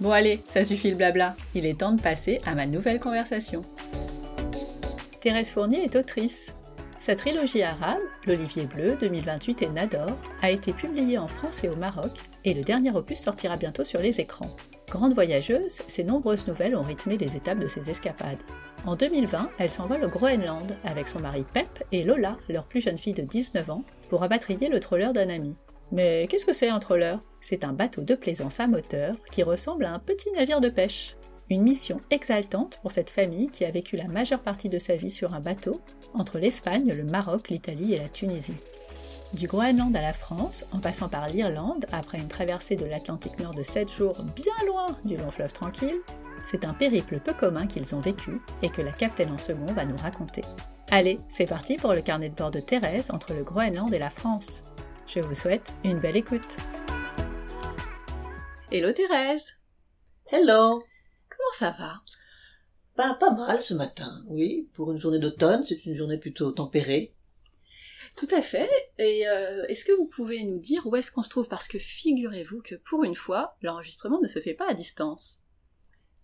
Bon allez, ça suffit le blabla, il est temps de passer à ma nouvelle conversation. Thérèse Fournier est autrice. Sa trilogie arabe, L'Olivier Bleu 2028 et Nador, a été publiée en France et au Maroc, et le dernier opus sortira bientôt sur les écrans. Grande voyageuse, ses nombreuses nouvelles ont rythmé les étapes de ses escapades. En 2020, elle s'envole au Groenland avec son mari Pep et Lola, leur plus jeune fille de 19 ans, pour abatrier le troller d'un ami. Mais qu'est-ce que c'est un troller? C'est un bateau de plaisance à moteur qui ressemble à un petit navire de pêche. Une mission exaltante pour cette famille qui a vécu la majeure partie de sa vie sur un bateau entre l'Espagne, le Maroc, l'Italie et la Tunisie. Du Groenland à la France, en passant par l'Irlande, après une traversée de l'Atlantique Nord de 7 jours bien loin du long fleuve tranquille, c'est un périple peu commun qu'ils ont vécu et que la capitaine en second va nous raconter. Allez, c'est parti pour le carnet de bord de Thérèse entre le Groenland et la France. Je vous souhaite une belle écoute. Hello Thérèse Hello Comment ça va? Bah pas mal ce matin, oui. Pour une journée d'automne, c'est une journée plutôt tempérée. Tout à fait. Et euh, est-ce que vous pouvez nous dire où est-ce qu'on se trouve? Parce que figurez-vous que pour une fois, l'enregistrement ne se fait pas à distance.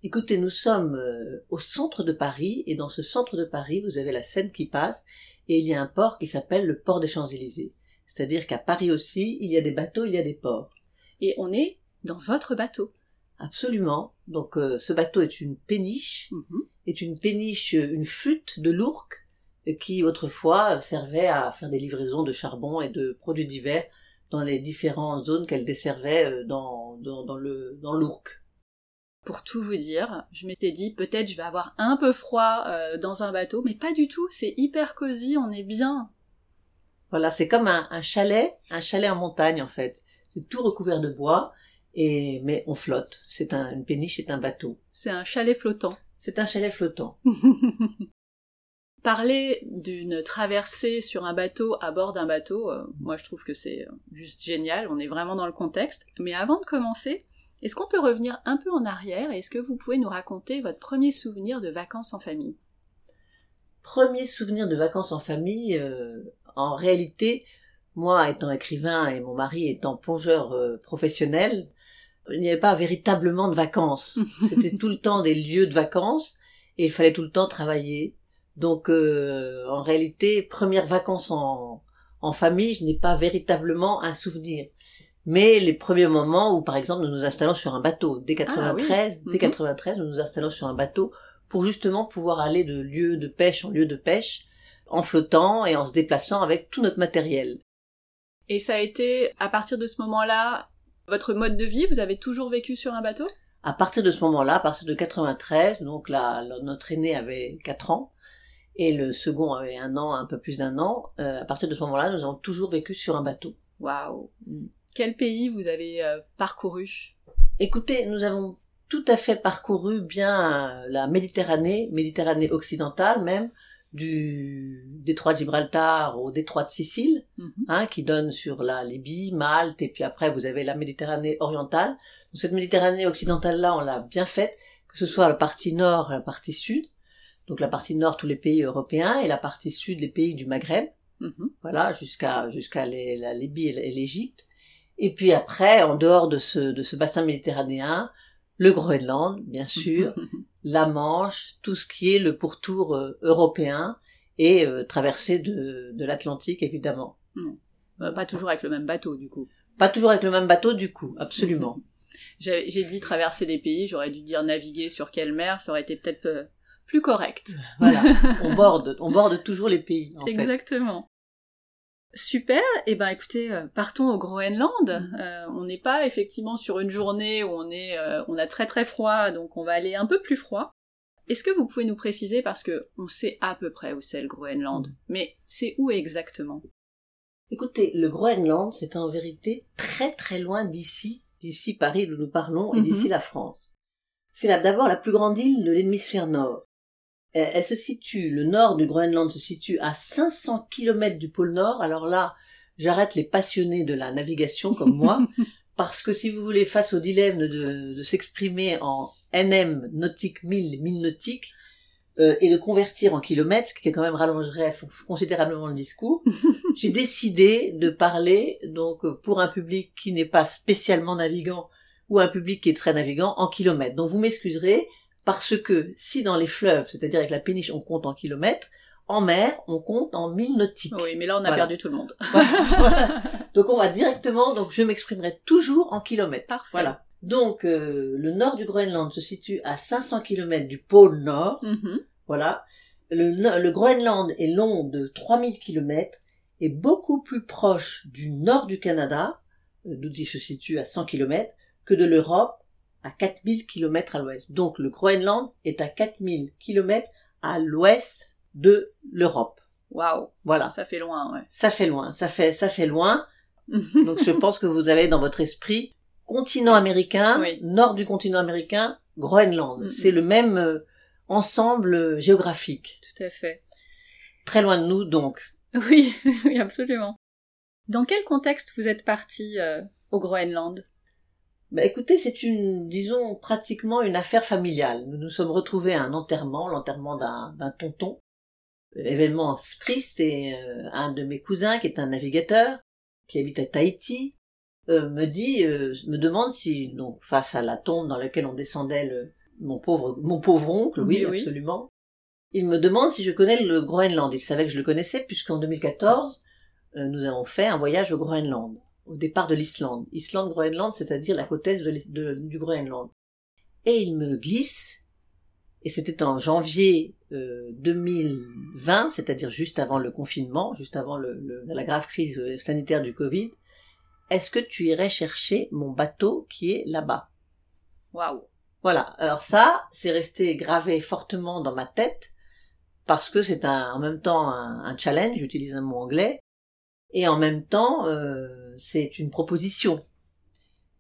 Écoutez, nous sommes euh, au centre de Paris, et dans ce centre de Paris, vous avez la Seine qui passe, et il y a un port qui s'appelle le port des Champs-Élysées. C'est-à-dire qu'à Paris aussi, il y a des bateaux, il y a des ports. Et on est dans votre bateau. Absolument. Donc euh, ce bateau est une péniche, Mhm. est une péniche, euh, une flûte de l'Ourcq, euh, qui autrefois servait à faire des livraisons de charbon et de produits divers dans les différentes zones qu'elle desservait dans, dans, dans le dans l'Ourcq. Pour tout vous dire, je m'étais dit peut-être je vais avoir un peu froid euh, dans un bateau, mais pas du tout, c'est hyper cosy, on est bien. Voilà, c'est comme un, un chalet, un chalet en montagne en fait. C'est tout recouvert de bois, et mais on flotte. C'est un, une péniche, c'est un bateau. C'est un chalet flottant. C'est un chalet flottant. Parler d'une traversée sur un bateau à bord d'un bateau, euh, moi je trouve que c'est euh, juste génial, on est vraiment dans le contexte. Mais avant de commencer, est-ce qu'on peut revenir un peu en arrière et est-ce que vous pouvez nous raconter votre premier souvenir de vacances en famille? Premier souvenir de vacances en famille, euh, en réalité, moi étant écrivain et mon mari étant plongeur euh, professionnel, il n'y avait pas véritablement de vacances. C'était tout le temps des lieux de vacances et il fallait tout le temps travailler. Donc euh, en réalité, premières vacances en, en famille, je n'ai pas véritablement un souvenir. Mais les premiers moments où, par exemple, nous nous installons sur un bateau, dès 93, Mhm. dès 93, nous nous installons sur un bateau pour justement pouvoir aller de lieu de pêche en lieu de pêche, en flottant et en se déplaçant avec tout notre matériel. Et ça a été, à partir de ce moment-là, votre mode de vie? Vous avez toujours vécu sur un bateau? À partir de ce moment-là, à partir de 93, donc là, notre aîné avait 4 ans et le second avait un an, un peu plus d'un an. euh, à partir de ce moment-là, nous avons toujours vécu sur un bateau. Waouh Mm. Quel pays vous avez euh, parcouru? Écoutez, nous avons tout à fait parcouru bien la Méditerranée, Méditerranée occidentale même, du détroit de Gibraltar au détroit de Sicile, Mhm. hein, qui donne sur la Libye, Malte, et puis après vous avez la Méditerranée orientale. Donc cette Méditerranée occidentale-là, on l'a bien faite, que ce soit la partie nord et la partie sud. Donc la partie nord, tous les pays européens, et la partie sud, les pays du Maghreb Mhm. voilà, jusqu'à jusqu'à la Libye et et l'Égypte. Et puis après, en dehors de ce de ce bassin méditerranéen, le Groenland, bien sûr, la Manche, tout ce qui est le pourtour euh, européen et euh, traversée de de l'Atlantique évidemment. Euh, Pas toujours avec le même bateau, du coup. Pas toujours avec le même bateau du coup, absolument. J'ai j'ai dit traverser des pays, j'aurais dû dire naviguer sur quelle mer, ça aurait été peut-être euh, plus correct. Voilà, on borde, on borde toujours les pays. En Exactement. Super, et eh ben écoutez, euh, partons au Groenland. Mm. Euh, on n'est pas effectivement sur une journée où on est, euh, on a très très froid, donc on va aller un peu plus froid. Est-ce que vous pouvez nous préciser parce que on sait à peu près où c'est le Groenland, mm. mais c'est où exactement? Écoutez, le Groenland, c'est en vérité très très loin d'ici, d'ici Paris où nous parlons et d'ici mm-hmm. la France. C'est d'abord la plus grande île de l'hémisphère nord. Euh, elle se situe, le nord du Groenland se situe à 500 km du pôle Nord. Alors là, j'arrête les passionnés de la navigation comme moi, parce que si vous voulez, face au dilemme de, s'exprimer en NM nautique 1000, 1000 nautiques, euh, et de convertir en kilomètres, ce qui quand même rallongerait considérablement le discours, j'ai décidé de parler donc pour un public qui n'est pas spécialement navigant ou un public qui est très navigant en kilomètres. Donc vous m'excuserez, parce que si dans les fleuves, c'est-à-dire avec la péniche, on compte en kilomètres, en mer, on compte en mille nautiques. Oui, mais là, on a perdu tout le monde. Donc, on va directement, donc je m'exprimerai toujours en kilomètres. Parfait. Voilà. Donc, euh, le nord du Groenland se situe à 500 km du pôle nord. Mm-hmm. Voilà. Le, le, Groenland est long de 3000 km et beaucoup plus proche du nord du Canada, euh, d'où il se situe à 100 km, que de l'Europe à 4000 km à l'ouest. Donc le Groenland est à 4000 km à l'ouest de l'Europe. Waouh. Voilà. Ça fait loin, ouais. Ça fait loin, ça fait ça fait loin. Donc je pense que vous avez dans votre esprit continent américain, nord du continent américain, Groenland. C'est le même euh, ensemble euh, géographique. Tout à fait. Très loin de nous donc. Oui, oui, absolument. Dans quel contexte vous êtes parti euh, au Groenland? Bah, écoutez, c'est une, disons, pratiquement une affaire familiale. Nous nous sommes retrouvés à un enterrement, l'enterrement d'un tonton, euh, événement triste, et euh, un de mes cousins, qui est un navigateur, qui habite à Tahiti, euh, me dit, me demande si, donc, face à la tombe dans laquelle on descendait le, mon pauvre, mon pauvre oncle, oui, absolument, il me demande si je connais le Groenland. Il savait que je le connaissais, puisqu'en 2014, nous avons fait un voyage au Groenland au départ de l'Islande. Islande-Groenland, c'est-à-dire la côte est du Groenland. Et il me glisse, et c'était en janvier 2020, euh, c'est-à-dire juste avant le confinement, juste avant la grave crise euh, sanitaire du Covid, est-ce que tu irais chercher mon bateau qui est là-bas? Waouh Voilà, alors ça, c'est resté gravé fortement dans ma tête, parce que c'est en même temps un, un challenge, j'utilise un mot anglais, et en même temps, euh, c'est une proposition.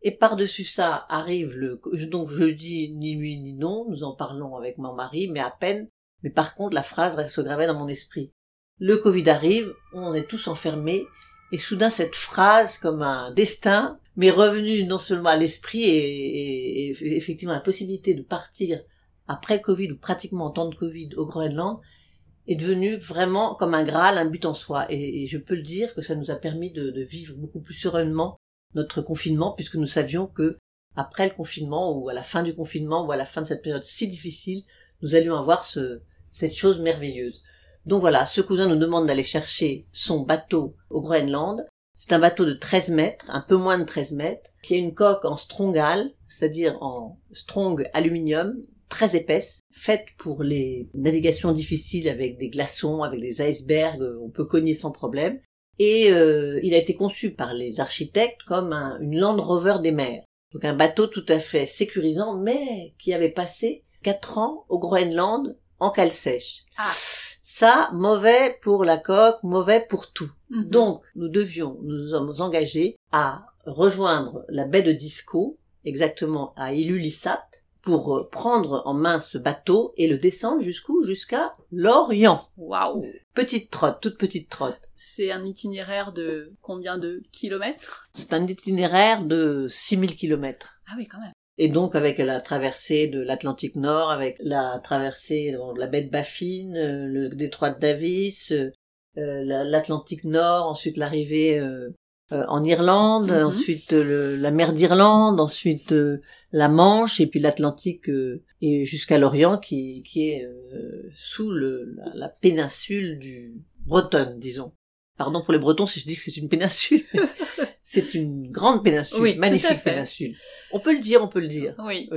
Et par-dessus ça arrive le... Donc je dis ni oui ni non, nous en parlons avec mon mari, mais à peine. Mais par contre, la phrase reste gravée dans mon esprit. Le Covid arrive, on est tous enfermés, et soudain cette phrase, comme un destin, m'est revenue non seulement à l'esprit et, et, effectivement la possibilité de partir après Covid ou pratiquement en temps de Covid au Groenland, est devenu vraiment comme un Graal, un but en soi. Et, je peux le dire que ça nous a permis de, vivre beaucoup plus sereinement notre confinement, puisque nous savions que après le confinement, ou à la fin du confinement, ou à la fin de cette période si difficile, nous allions avoir ce, cette chose merveilleuse. Donc voilà, ce cousin nous demande d'aller chercher son bateau au Groenland. C'est un bateau de 13 mètres, un peu moins de 13 mètres, qui a une coque en strongal, c'est-à-dire en strong aluminium, très épaisse, faite pour les navigations difficiles avec des glaçons, avec des icebergs, euh, on peut cogner sans problème. Et euh, il a été conçu par les architectes comme une Land Rover des mers. Donc un bateau tout à fait sécurisant, mais qui avait passé quatre ans au Groenland en cale sèche. Ah. Ça, mauvais pour la coque, mauvais pour tout. Mhm. Donc, nous devions, nous sommes engagés à rejoindre la baie de Disco, exactement à Ilulissat, pour euh, prendre en main ce bateau et le descendre jusqu'où? Jusqu'à Lorient. Waouh Petite trotte, toute petite trotte. C'est un itinéraire de combien de kilomètres? C'est un itinéraire de 6000 kilomètres. Ah oui, quand même. Et donc avec la traversée de l'Atlantique Nord, avec la traversée de la baie de Baffin, euh, le détroit de Davis, euh, l'Atlantique Nord, ensuite l'arrivée en Irlande, mhm. ensuite la mer d'Irlande, ensuite la Manche et puis l'Atlantique euh, et jusqu'à l'Orient qui, qui est euh, sous le, la, péninsule du Bretonne, disons. Pardon pour les Bretons si je dis que c'est une péninsule. c'est une grande péninsule, magnifique péninsule. On peut le dire, on peut le dire. Oui.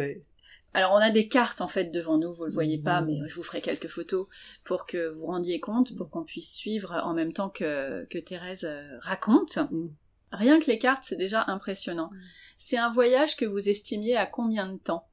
Alors on a des cartes en fait devant nous, vous le voyez pas, Mhm. mais je vous ferai quelques photos pour que vous rendiez compte, pour qu'on puisse suivre en même temps que, que Thérèse euh, raconte. Mm. Rien que les cartes, c'est déjà impressionnant. C'est un voyage que vous estimiez à combien de temps?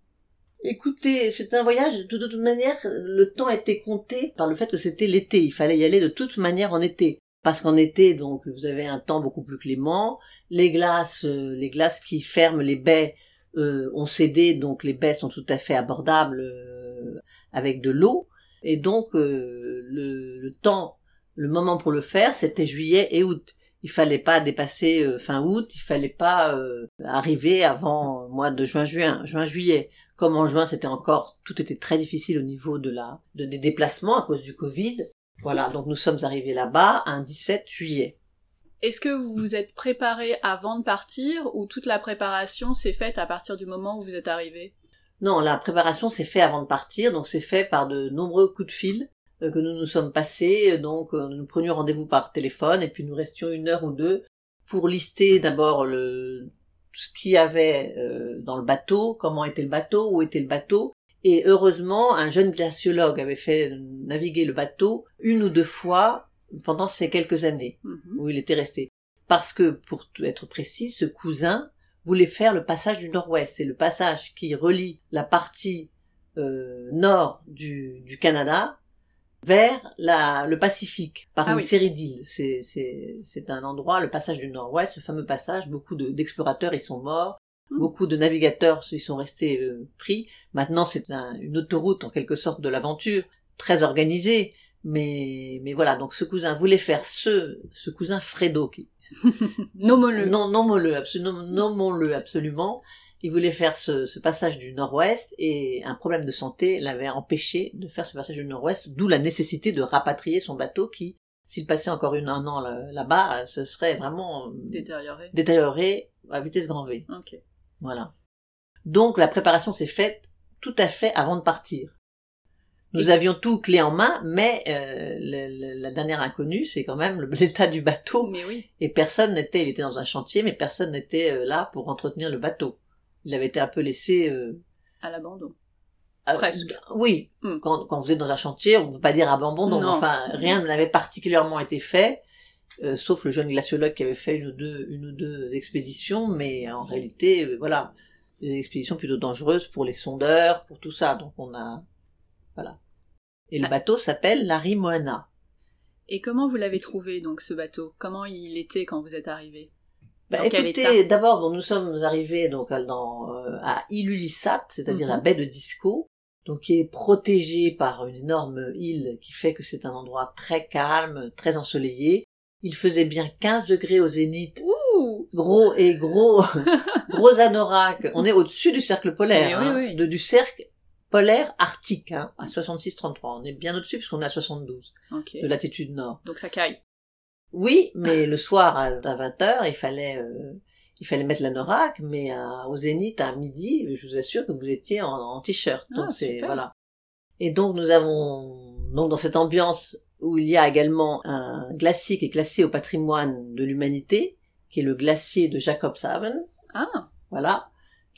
Écoutez, c'est un voyage, de toute manière, le temps était compté par le fait que c'était l'été. Il fallait y aller de toute manière en été. Parce qu'en été, donc, vous avez un temps beaucoup plus clément. Les glaces, euh, les glaces qui ferment les baies euh, ont cédé, donc les baies sont tout à fait abordables euh, avec de l'eau. Et donc, euh, le, le temps, le moment pour le faire, c'était juillet et août. Il fallait pas dépasser euh, fin août, il fallait pas euh, arriver avant euh, mois de juin, juin, juin, juillet comme en juin c'était encore tout était très difficile au niveau de la de, des déplacements à cause du Covid. Voilà, donc nous sommes arrivés là-bas un 17 juillet. Est-ce que vous vous êtes préparé avant de partir ou toute la préparation s'est faite à partir du moment où vous êtes arrivé Non, la préparation s'est fait avant de partir, donc c'est fait par de nombreux coups de fil que nous nous sommes passés. Donc euh, nous prenions rendez-vous par téléphone et puis nous restions une heure ou deux pour lister d'abord le ce qu'il y avait euh, dans le bateau, comment était le bateau, où était le bateau. Et heureusement, un jeune glaciologue avait fait naviguer le bateau une ou deux fois pendant ces quelques années Mhm. où il était resté. Parce que, pour être précis, ce cousin voulait faire le passage du nord-ouest. C'est le passage qui relie la partie euh, nord du, du Canada vers la, le Pacifique par Ah une oui. série d'îles. C'est, c'est, c'est un endroit, le passage du nord-ouest, ce fameux passage, beaucoup de- d'explorateurs y sont morts, Mm. beaucoup de navigateurs y sont restés euh, pris. Maintenant, c'est un- une autoroute en quelque sorte de l'aventure, très organisée. Mais, mais voilà, donc ce cousin voulait faire ce, ce cousin Fredo, qui, Nommons-le. non, nommons-le, absolument, nommons-le absolument. Il voulait faire ce, ce passage du nord-ouest et un problème de santé l'avait empêché de faire ce passage du nord-ouest, d'où la nécessité de rapatrier son bateau qui, s'il passait encore une, un an là- là-bas, ce serait vraiment euh, Détérioré. détérioré à vitesse grand V. Ok. Voilà. Donc la préparation s'est faite tout à fait avant de partir. Nous Et- avions tout clé en main, mais euh, le- le- la dernière inconnue, c'est quand même l'état du bateau Mais oui. et personne n'était, il était dans un chantier, mais personne n'était euh, là pour entretenir le bateau. Il avait été un peu laissé. euh, À l'abandon. euh, Presque. oui, Hmm. quand, quand vous êtes dans un chantier, on ne peut pas dire abandon, Non. enfin rien n'avait particulièrement été fait, euh, sauf le jeune glaciologue qui avait fait une ou deux, une ou deux expéditions, mais en réalité, euh, voilà, c'est des expéditions plutôt dangereuses pour les sondeurs, pour tout ça, donc on a, voilà. Et le Ah. bateau s'appelle la Rimoana. Et comment vous l'avez trouvé, donc, ce bateau? Comment il était quand vous êtes arrivé? Bah, écoutez, d'abord, bon, nous sommes arrivés donc à- dans, euh, à Ilulissat, c'est-à-dire Mhm. la baie de Disco, donc qui est protégée par une énorme île qui fait que c'est un endroit très calme, très ensoleillé. Il faisait bien 15 degrés au zénith, Ouh gros et gros, gros anorak. On est au-dessus du cercle polaire, Mais oui, hein, oui. de- du cercle polaire arctique, hein, à 66-33. On est bien au-dessus puisqu'on est à 72 Ok. de latitude nord. Donc ça caille. Oui, mais le soir à 20 heures, il fallait euh, il fallait mettre l'anorak, mais à- au zénith à midi, je vous assure que vous étiez en, en t-shirt. Ah, Donc c'est super. voilà. Et donc nous avons donc dans cette ambiance où il y a également un glacier qui est classé au patrimoine de l'humanité, qui est le glacier de Jacobshaven, Ah voilà,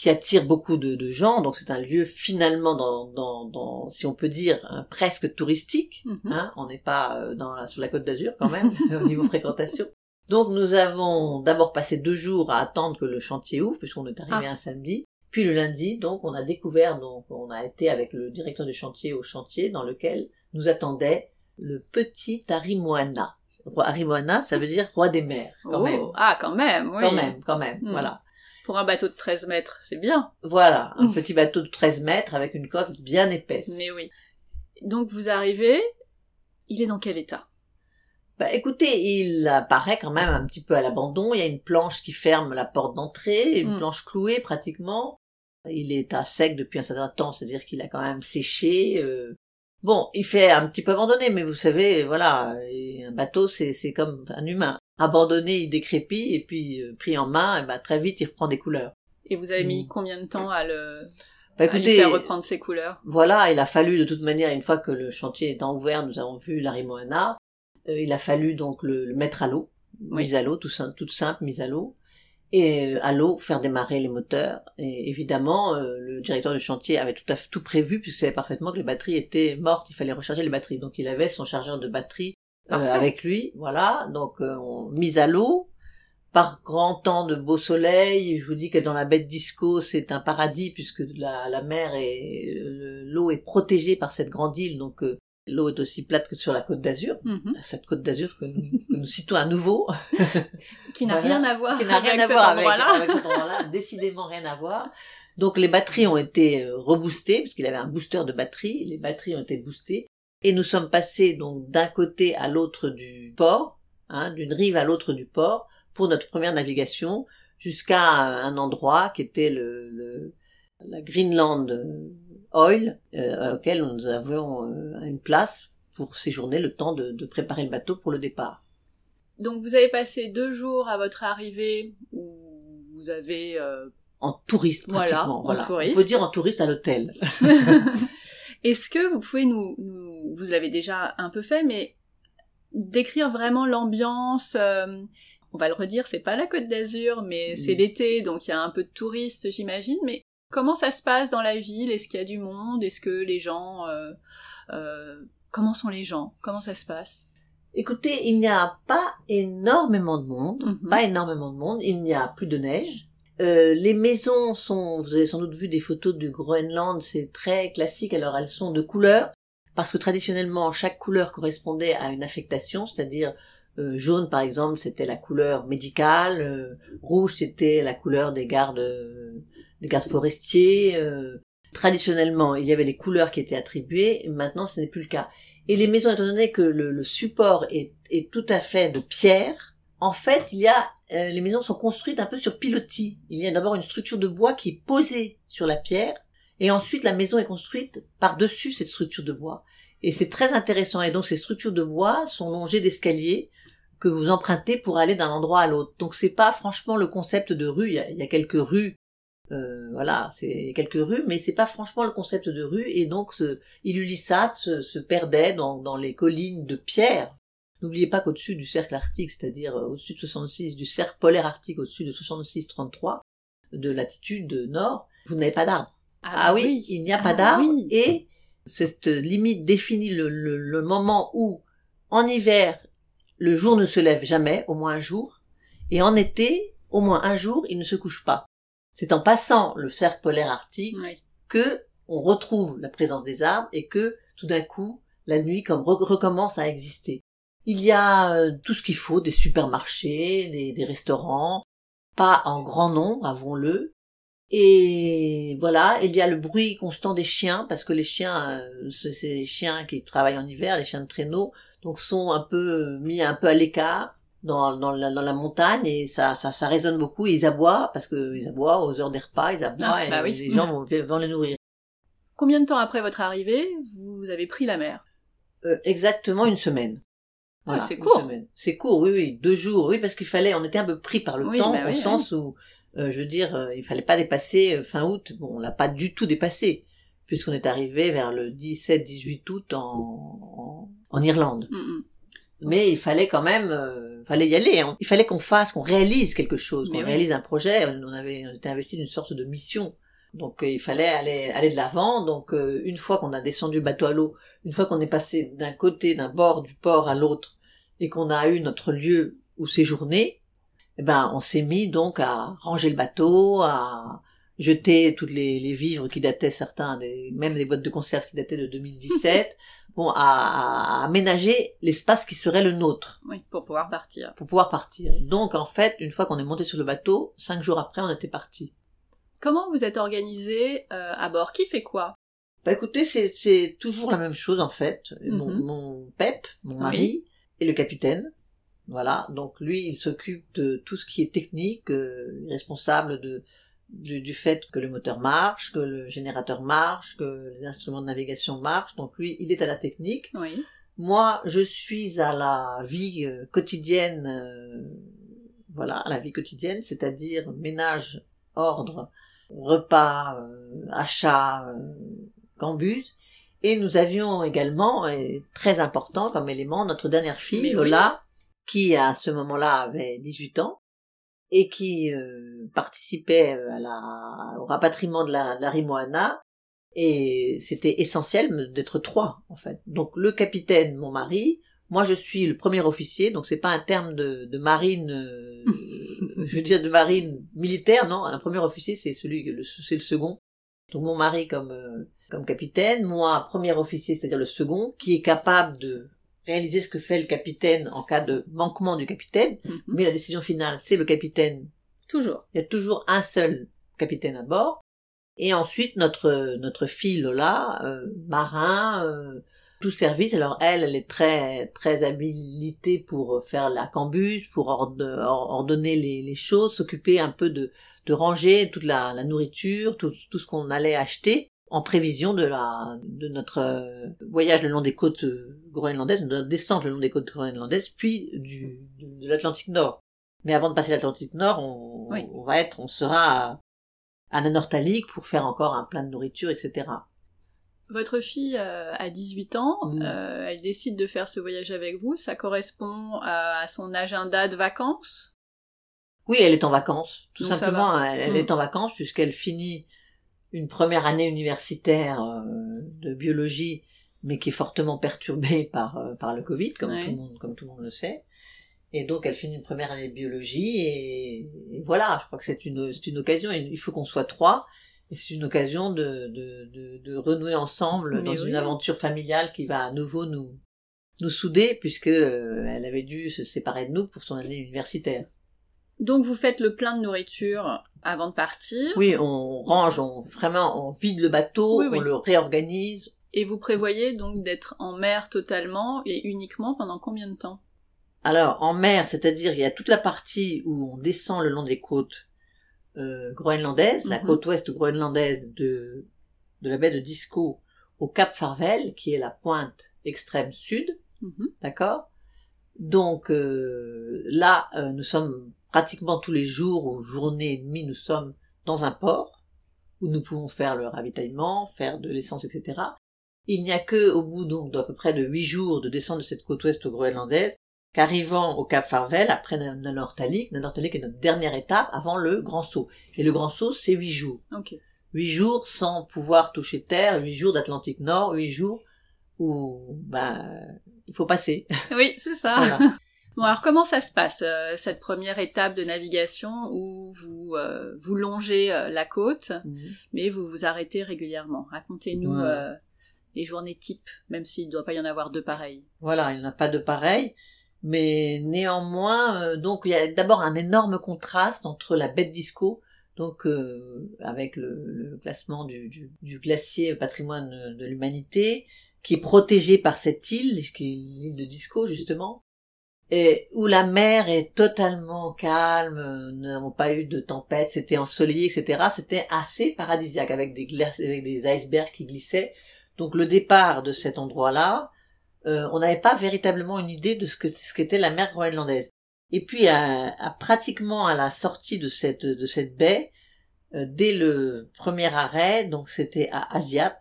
qui attire beaucoup de, de gens. Donc c'est un lieu finalement dans, dans, dans si on peut dire presque touristique. mhm. Hein, on n'est pas euh, dans la, sur la côte d'Azur quand même au niveau fréquentation. Donc nous avons d'abord passé deux jours à attendre que le chantier ouvre puisqu'on est arrivé un samedi. Puis le lundi, donc on a découvert, donc on a été avec le directeur du chantier au chantier dans lequel nous attendait le petit Arimoana. Arimoana, ça veut dire roi des mers, quand Oh, même. Ah, quand même, oui. Quand même, quand même, Hmm. voilà. Pour un bateau de 13 mètres, c'est bien. Voilà, un Mm. petit bateau de 13 mètres avec une coque bien épaisse. Mais oui. Donc vous arrivez, il est dans quel état? Bah, écoutez, il apparaît quand même un petit peu à l'abandon. Il y a une planche qui ferme la porte d'entrée, une Mm. planche clouée pratiquement. Il est à sec depuis un certain temps, c'est-à-dire qu'il a quand même séché. euh. Bon, il fait un petit peu abandonné, mais vous savez, voilà, un bateau, c'est c'est comme un humain. Abandonné, il décrépit, et puis euh, pris en main, et ben, très vite, il reprend des couleurs. Et vous avez mis Mm. combien de temps à le Bah, à lui écoutez, faire reprendre ses couleurs? Voilà, il a fallu de toute manière, une fois que le chantier étant ouvert, nous avons vu la Rimoana, euh, il a fallu donc le, le mettre à l'eau, Oui. mise à l'eau, tout, toute simple, mise à l'eau. et à l'eau faire démarrer les moteurs. Et évidemment, le directeur du chantier avait tout à fait tout prévu puisqu'il savait parfaitement que les batteries étaient mortes, il fallait recharger les batteries. Donc il avait son chargeur de batterie avec lui, voilà. Donc on, mise à l'eau, par grand temps de beau soleil. Je vous dis que dans la baie de Disco, c'est un paradis puisque la, la mer et l'eau est protégée par cette grande île, donc euh, l'eau est aussi plate que sur la côte d'Azur. Mhm. Cette côte d'Azur que nous, citons à nouveau, qui n'a rien à voir, qui n'a rien à voir avec, avec cet endroit-là, décidément rien à voir. Donc les batteries ont été euh, reboostées puisqu'il avait un booster de batterie. Les batteries ont été boostées et nous sommes passés donc d'un côté à l'autre du port, hein, d'une rive à l'autre du port pour notre première navigation jusqu'à un endroit qui était le, la Greenland Oil, euh, auquel nous avions euh, une place pour séjourner le temps de, préparer le bateau pour le départ. Donc vous avez passé deux jours à votre arrivée où vous avez... Euh, en touriste pratiquement, voilà. On peut dire en touriste à l'hôtel. Est-ce que vous pouvez nous, nous vous l'avez déjà un peu fait, mais décrire vraiment l'ambiance on va le redire, c'est pas la Côte d'Azur, mais c'est l'été, donc il y a un peu de touristes, j'imagine. Mais comment ça se passe dans la ville? Est-ce qu'il y a du monde? Est-ce que les gens... Euh, euh, comment sont les gens? Comment ça se passe? Écoutez, il n'y a pas énormément de monde, mhm. pas énormément de monde, il n'y a plus de neige. Euh, les maisons sont, vous avez sans doute vu des photos du Groenland, c'est très classique, alors elles sont de couleur, parce que traditionnellement chaque couleur correspondait à une affectation, c'est-à-dire euh, jaune par exemple c'était la couleur médicale, euh, rouge c'était la couleur des gardes des gardes forestiers. Euh, traditionnellement il y avait les couleurs qui étaient attribuées, maintenant ce n'est plus le cas. Et les maisons étant donné que le, support est, est, tout à fait de pierre, en fait il y a les maisons sont construites un peu sur pilotis. Il y a d'abord une structure de bois qui est posée sur la pierre et ensuite la maison est construite par dessus cette structure de bois. Et c'est très intéressant. Et donc ces structures de bois sont longées d'escaliers que vous empruntez pour aller d'un endroit à l'autre. Donc c'est pas franchement le concept de rue. Il y a, quelques rues, euh, voilà, c'est quelques rues, mais c'est pas franchement le concept de rue. Et donc ce Ilulissat se, perdait dans, les collines de pierre. N'oubliez pas qu'au-dessus du cercle arctique, c'est-à-dire euh, au-dessus de 66, du cercle polaire arctique au-dessus de 66-33 de latitude nord, vous n'avez pas d'arbres. Ah, ah oui, il n'y a pas ah d'arbres et cette limite définit le moment où en hiver le jour ne se lève jamais, au moins un jour, et en été, au moins un jour, il ne se couche pas. C'est en passant le cercle polaire arctique que on retrouve la présence des arbres et que tout d'un coup, la nuit comme recommence à exister. Il y a euh, tout ce qu'il faut, des supermarchés, des, des restaurants, pas en grand nombre, avouons-le. Et voilà, il y a le bruit constant des chiens, parce que les chiens, euh, c'est les chiens qui travaillent en hiver, les chiens de traîneau, donc sont un peu mis un peu à l'écart dans, dans, la, dans la montagne et ça, ça, ça résonne beaucoup. Ils aboient parce que ils aboient aux heures des repas, ils aboient ah, et bah les gens vont, vont les nourrir. Combien de temps après votre arrivée, vous avez pris la mer? Euh, Exactement une semaine. Ah, c'est court. C'est court, oui, oui, deux jours, oui, parce qu'il fallait, on était un peu pris par le temps, bah au sens où, euh, je veux dire, euh, il fallait pas dépasser euh, fin août. Bon, on l'a pas du tout dépassé puisqu'on est arrivé vers le 17-18 août en, en, Irlande. Mm, mm. Mais il fallait quand même, euh, fallait y aller. Hein. Il fallait qu'on fasse, qu'on réalise quelque chose, qu'on réalise un projet. On avait, on était investi d'une sorte de mission. Donc euh, il fallait aller aller de l'avant. Donc euh, une fois qu'on a descendu le bateau à l'eau, une fois qu'on est passé d'un côté, d'un bord du port à l'autre, et qu'on a eu notre lieu où séjourner, eh ben on s'est mis donc à ranger le bateau, à jeter toutes les, les, vivres qui dataient certains, des, même des boîtes de conserve qui dataient de 2017, bon, à, à aménager l'espace qui serait le nôtre. Oui, pour pouvoir partir. Pour pouvoir partir. Donc en fait, une fois qu'on est monté sur le bateau, cinq jours après, on était parti. Comment vous êtes organisé euh, à bord? Qui fait quoi? Bah écoutez, c'est toujours la même chose en fait. mon, mhm. mon, Pep, mon mari, et le capitaine. Voilà, donc lui, il s'occupe de tout ce qui est technique, euh, responsable de du, fait que le moteur marche, que le générateur marche, que les instruments de navigation marchent. Donc lui, il est à la technique. Oui. Moi, je suis à la vie euh, quotidienne, euh, voilà, à la vie quotidienne, c'est-à-dire ménage, ordre, repas, euh, achat, cambuse. Et nous avions également, et très important comme élément, notre dernière fille, Lola, qui à ce moment-là avait 18 ans, et qui euh, participait à la, au rapatriement de la, de la Rimoana. Et c'était essentiel d'être trois, en fait. Donc le capitaine, mon mari, moi je suis le premier officier, donc c'est pas un terme de, de marine, euh, je veux dire de marine militaire, non. Un premier officier, c'est celui, c'est le second. Donc mon mari comme euh, comme capitaine, moi premier officier, c'est-à-dire le second, qui est capable de réaliser ce que fait le capitaine en cas de manquement du capitaine, Mhm. mais la décision finale, c'est le capitaine. Toujours. Il y a toujours un seul capitaine à bord. Et ensuite, notre, notre fille Lola, euh, marin, euh, tout service. Alors elle, elle est très, très habilitée pour faire la cambuse, pour ord- or- ordonner les, les choses, s'occuper un peu de, de ranger toute la, la nourriture, tout, tout ce qu'on allait acheter en prévision de la de notre euh, voyage le long des côtes euh, groenlandaises, de notre descente le long des côtes groenlandaises, puis du, de, de l'Atlantique Nord. Mais avant de passer l'Atlantique Nord, on, Oui. on va être, on sera à, à Nanortalik pour faire encore un plein de nourriture, etc. Votre fille euh, a 18 ans, euh, elle décide de faire ce voyage avec vous, ça correspond à, à son agenda de vacances? Oui, elle est en vacances, tout Donc simplement. Elle, elle Mm. est en vacances puisqu'elle finit une première année universitaire euh, de biologie, mais qui est fortement perturbée par euh, par le Covid, comme Ouais. tout le monde comme tout le monde le sait. Et donc elle finit une première année de biologie et, et voilà. Je crois que c'est une c'est une occasion. Il faut qu'on soit trois. Et c'est une occasion de, de, de, de renouer ensemble Mais dans oui. une aventure familiale qui va à nouveau nous, nous souder puisque euh, elle avait dû se séparer de nous pour son année universitaire. Donc vous faites le plein de nourriture avant de partir, Oui, on range, on vraiment, on vide le bateau, Oui, oui. on le réorganise. et vous prévoyez donc d'être en mer totalement et uniquement pendant combien de temps? Alors, en mer, c'est-à-dire, il y a toute la partie où on descend le long des côtes euh, groenlandaises, la Mhm. côte ouest groenlandaise de, de la baie de Disco au Cap Farvel, qui est la pointe extrême sud, Mhm. d'accord? Donc euh, là, euh, nous sommes pratiquement tous les jours ou journées et demie, nous sommes dans un port où nous pouvons faire le ravitaillement, faire de l'essence, etc. Il n'y a que au bout donc d'à peu près de huit jours de descendre de cette côte ouest groenlandaise qu'arrivant au Cap Farvel, après Nanortalik, Nanortalik est notre dernière étape avant le grand saut. Et le grand saut, c'est huit jours. Huit jours sans pouvoir toucher terre, huit jours d'Atlantique Nord, huit jours où bah il faut passer. Oui, c'est ça. Voilà. Bon, alors comment ça se passe, euh, cette première étape de navigation où vous, euh, vous longez euh, la côte, mais vous vous arrêtez régulièrement? Racontez-nous Ouais. les journées types, même s'il ne doit pas y en avoir deux pareilles. Voilà, il n'y en a pas de pareil. Mais néanmoins, euh, donc il y a d'abord un énorme contraste entre la de Disco, donc euh, avec le, le classement du, du, du glacier patrimoine de l'humanité, qui est protégé par cette île, qui est l'île de Disco justement, et où la mer est totalement calme, euh, nous n'avons pas eu de tempête, c'était ensoleillé, etc. C'était assez paradisiaque avec des glaces, avec des icebergs qui glissaient. Donc le départ de cet endroit-là, euh, on n'avait pas véritablement une idée de ce que ce qu'était la mer groenlandaise. Et puis à, à pratiquement à la sortie de cette de cette baie, euh, dès le premier arrêt, donc c'était à Asiat,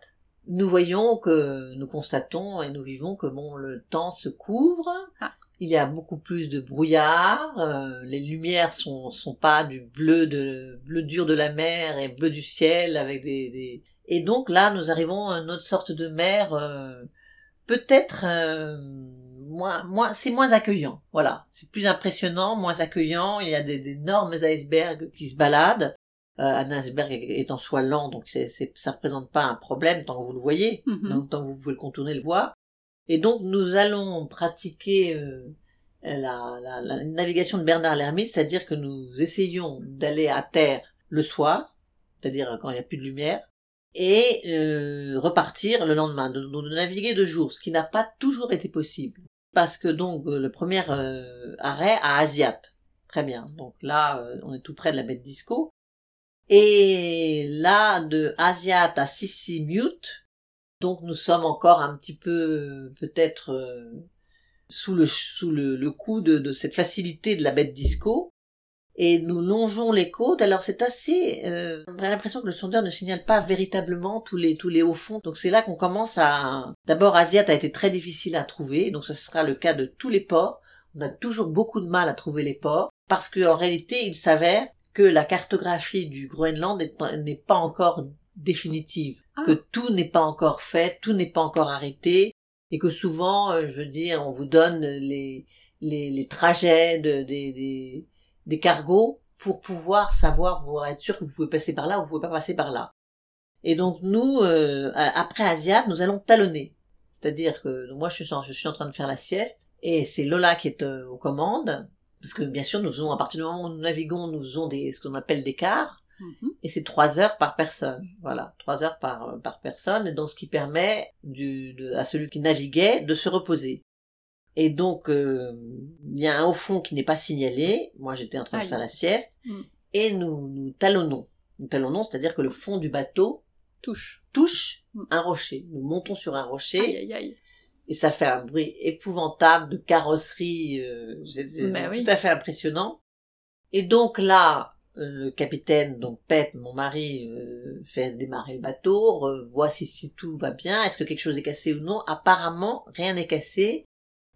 nous voyons que nous constatons et nous vivons que bon le temps se couvre. Ah. Il y a beaucoup plus de brouillard, euh, les lumières sont sont pas du bleu de bleu dur de la mer et bleu du ciel avec des, des... et donc là nous arrivons à une autre sorte de mer euh, peut-être euh, moins, moins, c'est moins accueillant. Voilà, c'est plus impressionnant, moins accueillant. Il y a des- d'énormes icebergs qui se baladent. Euh, un iceberg est en soi lent, donc c'est, c'est, ça représente pas un problème tant que vous le voyez, Mhm. donc tant que vous pouvez le contourner, le voir. Et donc nous allons pratiquer euh, la, la, la navigation de Bernard Lhermitte, c'est-à-dire que nous essayons d'aller à terre le soir, c'est-à-dire quand il n'y a plus de lumière, et euh, repartir le lendemain, de, de- naviguer deux jours, ce qui n'a pas toujours été possible. Parce que donc euh, le premier euh, arrêt à Asiat, très bien. Donc là, euh, on est tout près de la baie de Disco. Et là, de Asiat à Sissimute, donc nous sommes encore un petit peu peut-être sous le sous le, le coup de, de cette facilité de la baie de Disco et nous longeons les côtes. Alors c'est assez, euh, on a l'impression que le sondeur ne signale pas véritablement tous les tous les hauts fonds. Donc c'est là qu'on commence à. D'abord, Asiat a été très difficile à trouver, donc ce sera le cas de tous les ports. On a toujours beaucoup de mal à trouver les ports parce qu'en réalité, il s'avère que la cartographie du Groenland n'est pas encore définitive, ah. que tout n'est pas encore fait, tout n'est pas encore arrêté, et que souvent, euh, je veux dire, on vous donne les, les, les trajets de, des, des, des cargos pour pouvoir savoir, pour être sûr que vous pouvez passer par là ou vous pouvez pas passer par là. Et donc nous, euh, après Asiat, nous allons talonner. C'est-à-dire que moi je suis, en, je suis en train de faire la sieste et c'est Lola qui est euh, aux commandes parce que bien sûr nous faisons à partir du moment où nous naviguons, nous faisons des ce qu'on appelle des quarts mhm. et c'est trois heures par personne. Voilà, trois heures par par personne et donc ce qui permet du, de, à celui qui naviguait de se reposer. Et donc, euh, il y a un haut fond qui n'est pas signalé. Moi, j'étais en train de faire la sieste. Mm. Et nous, nous talonnons. Nous talonnons, c'est-à-dire que le fond du bateau touche, touche mm. un rocher. Nous montons sur un rocher. Et ça fait un bruit épouvantable de carrosserie. Euh, c'est bah tout à fait impressionnant. Et donc là, euh, le capitaine, donc Pep, mon mari, euh, fait démarrer le bateau, voit si, si tout va bien, est-ce que quelque chose est cassé ou non. Apparemment, rien n'est cassé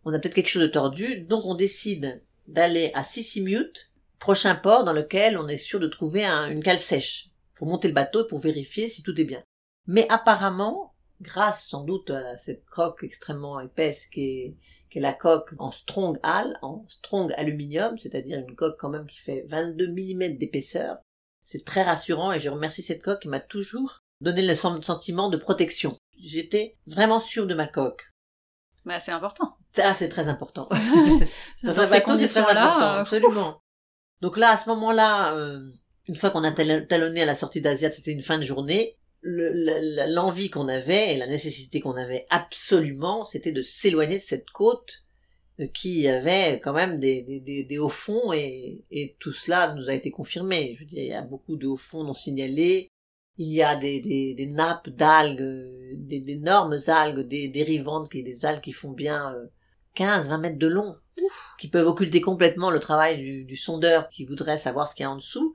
on a peut-être quelque chose de tordu, donc on décide d'aller à Sissimute, prochain port dans lequel on est sûr de trouver une cale sèche, pour monter le bateau et pour vérifier si tout est bien. Mais apparemment, grâce sans doute à cette coque extrêmement épaisse qui est, la coque en strong al, en strong aluminium, c'est-à-dire une coque quand même qui fait 22 mm d'épaisseur, c'est très rassurant et je remercie cette coque qui m'a toujours donné le sentiment de protection. J'étais vraiment sûr de ma coque. Bah, c'est important. Ah, c'est très important. Dans, ces conditions-là, euh, absolument. Donc là, à ce moment-là, euh, une fois qu'on a talonné à la sortie d'Asia, c'était une fin de journée. L'envie qu'on avait et la nécessité qu'on avait absolument, c'était de s'éloigner de cette côte euh, qui avait quand même des, des, des, hauts fonds et, et, tout cela nous a été confirmé. Je veux dire, il y a beaucoup de hauts fonds non signalés, il y a des, des, des nappes d'algues, des d'énormes algues des dérivantes, qui des algues qui font bien 15, euh, 20 mètres de long, qui peuvent occulter complètement le travail du, du, sondeur qui voudrait savoir ce qu'il y a en dessous.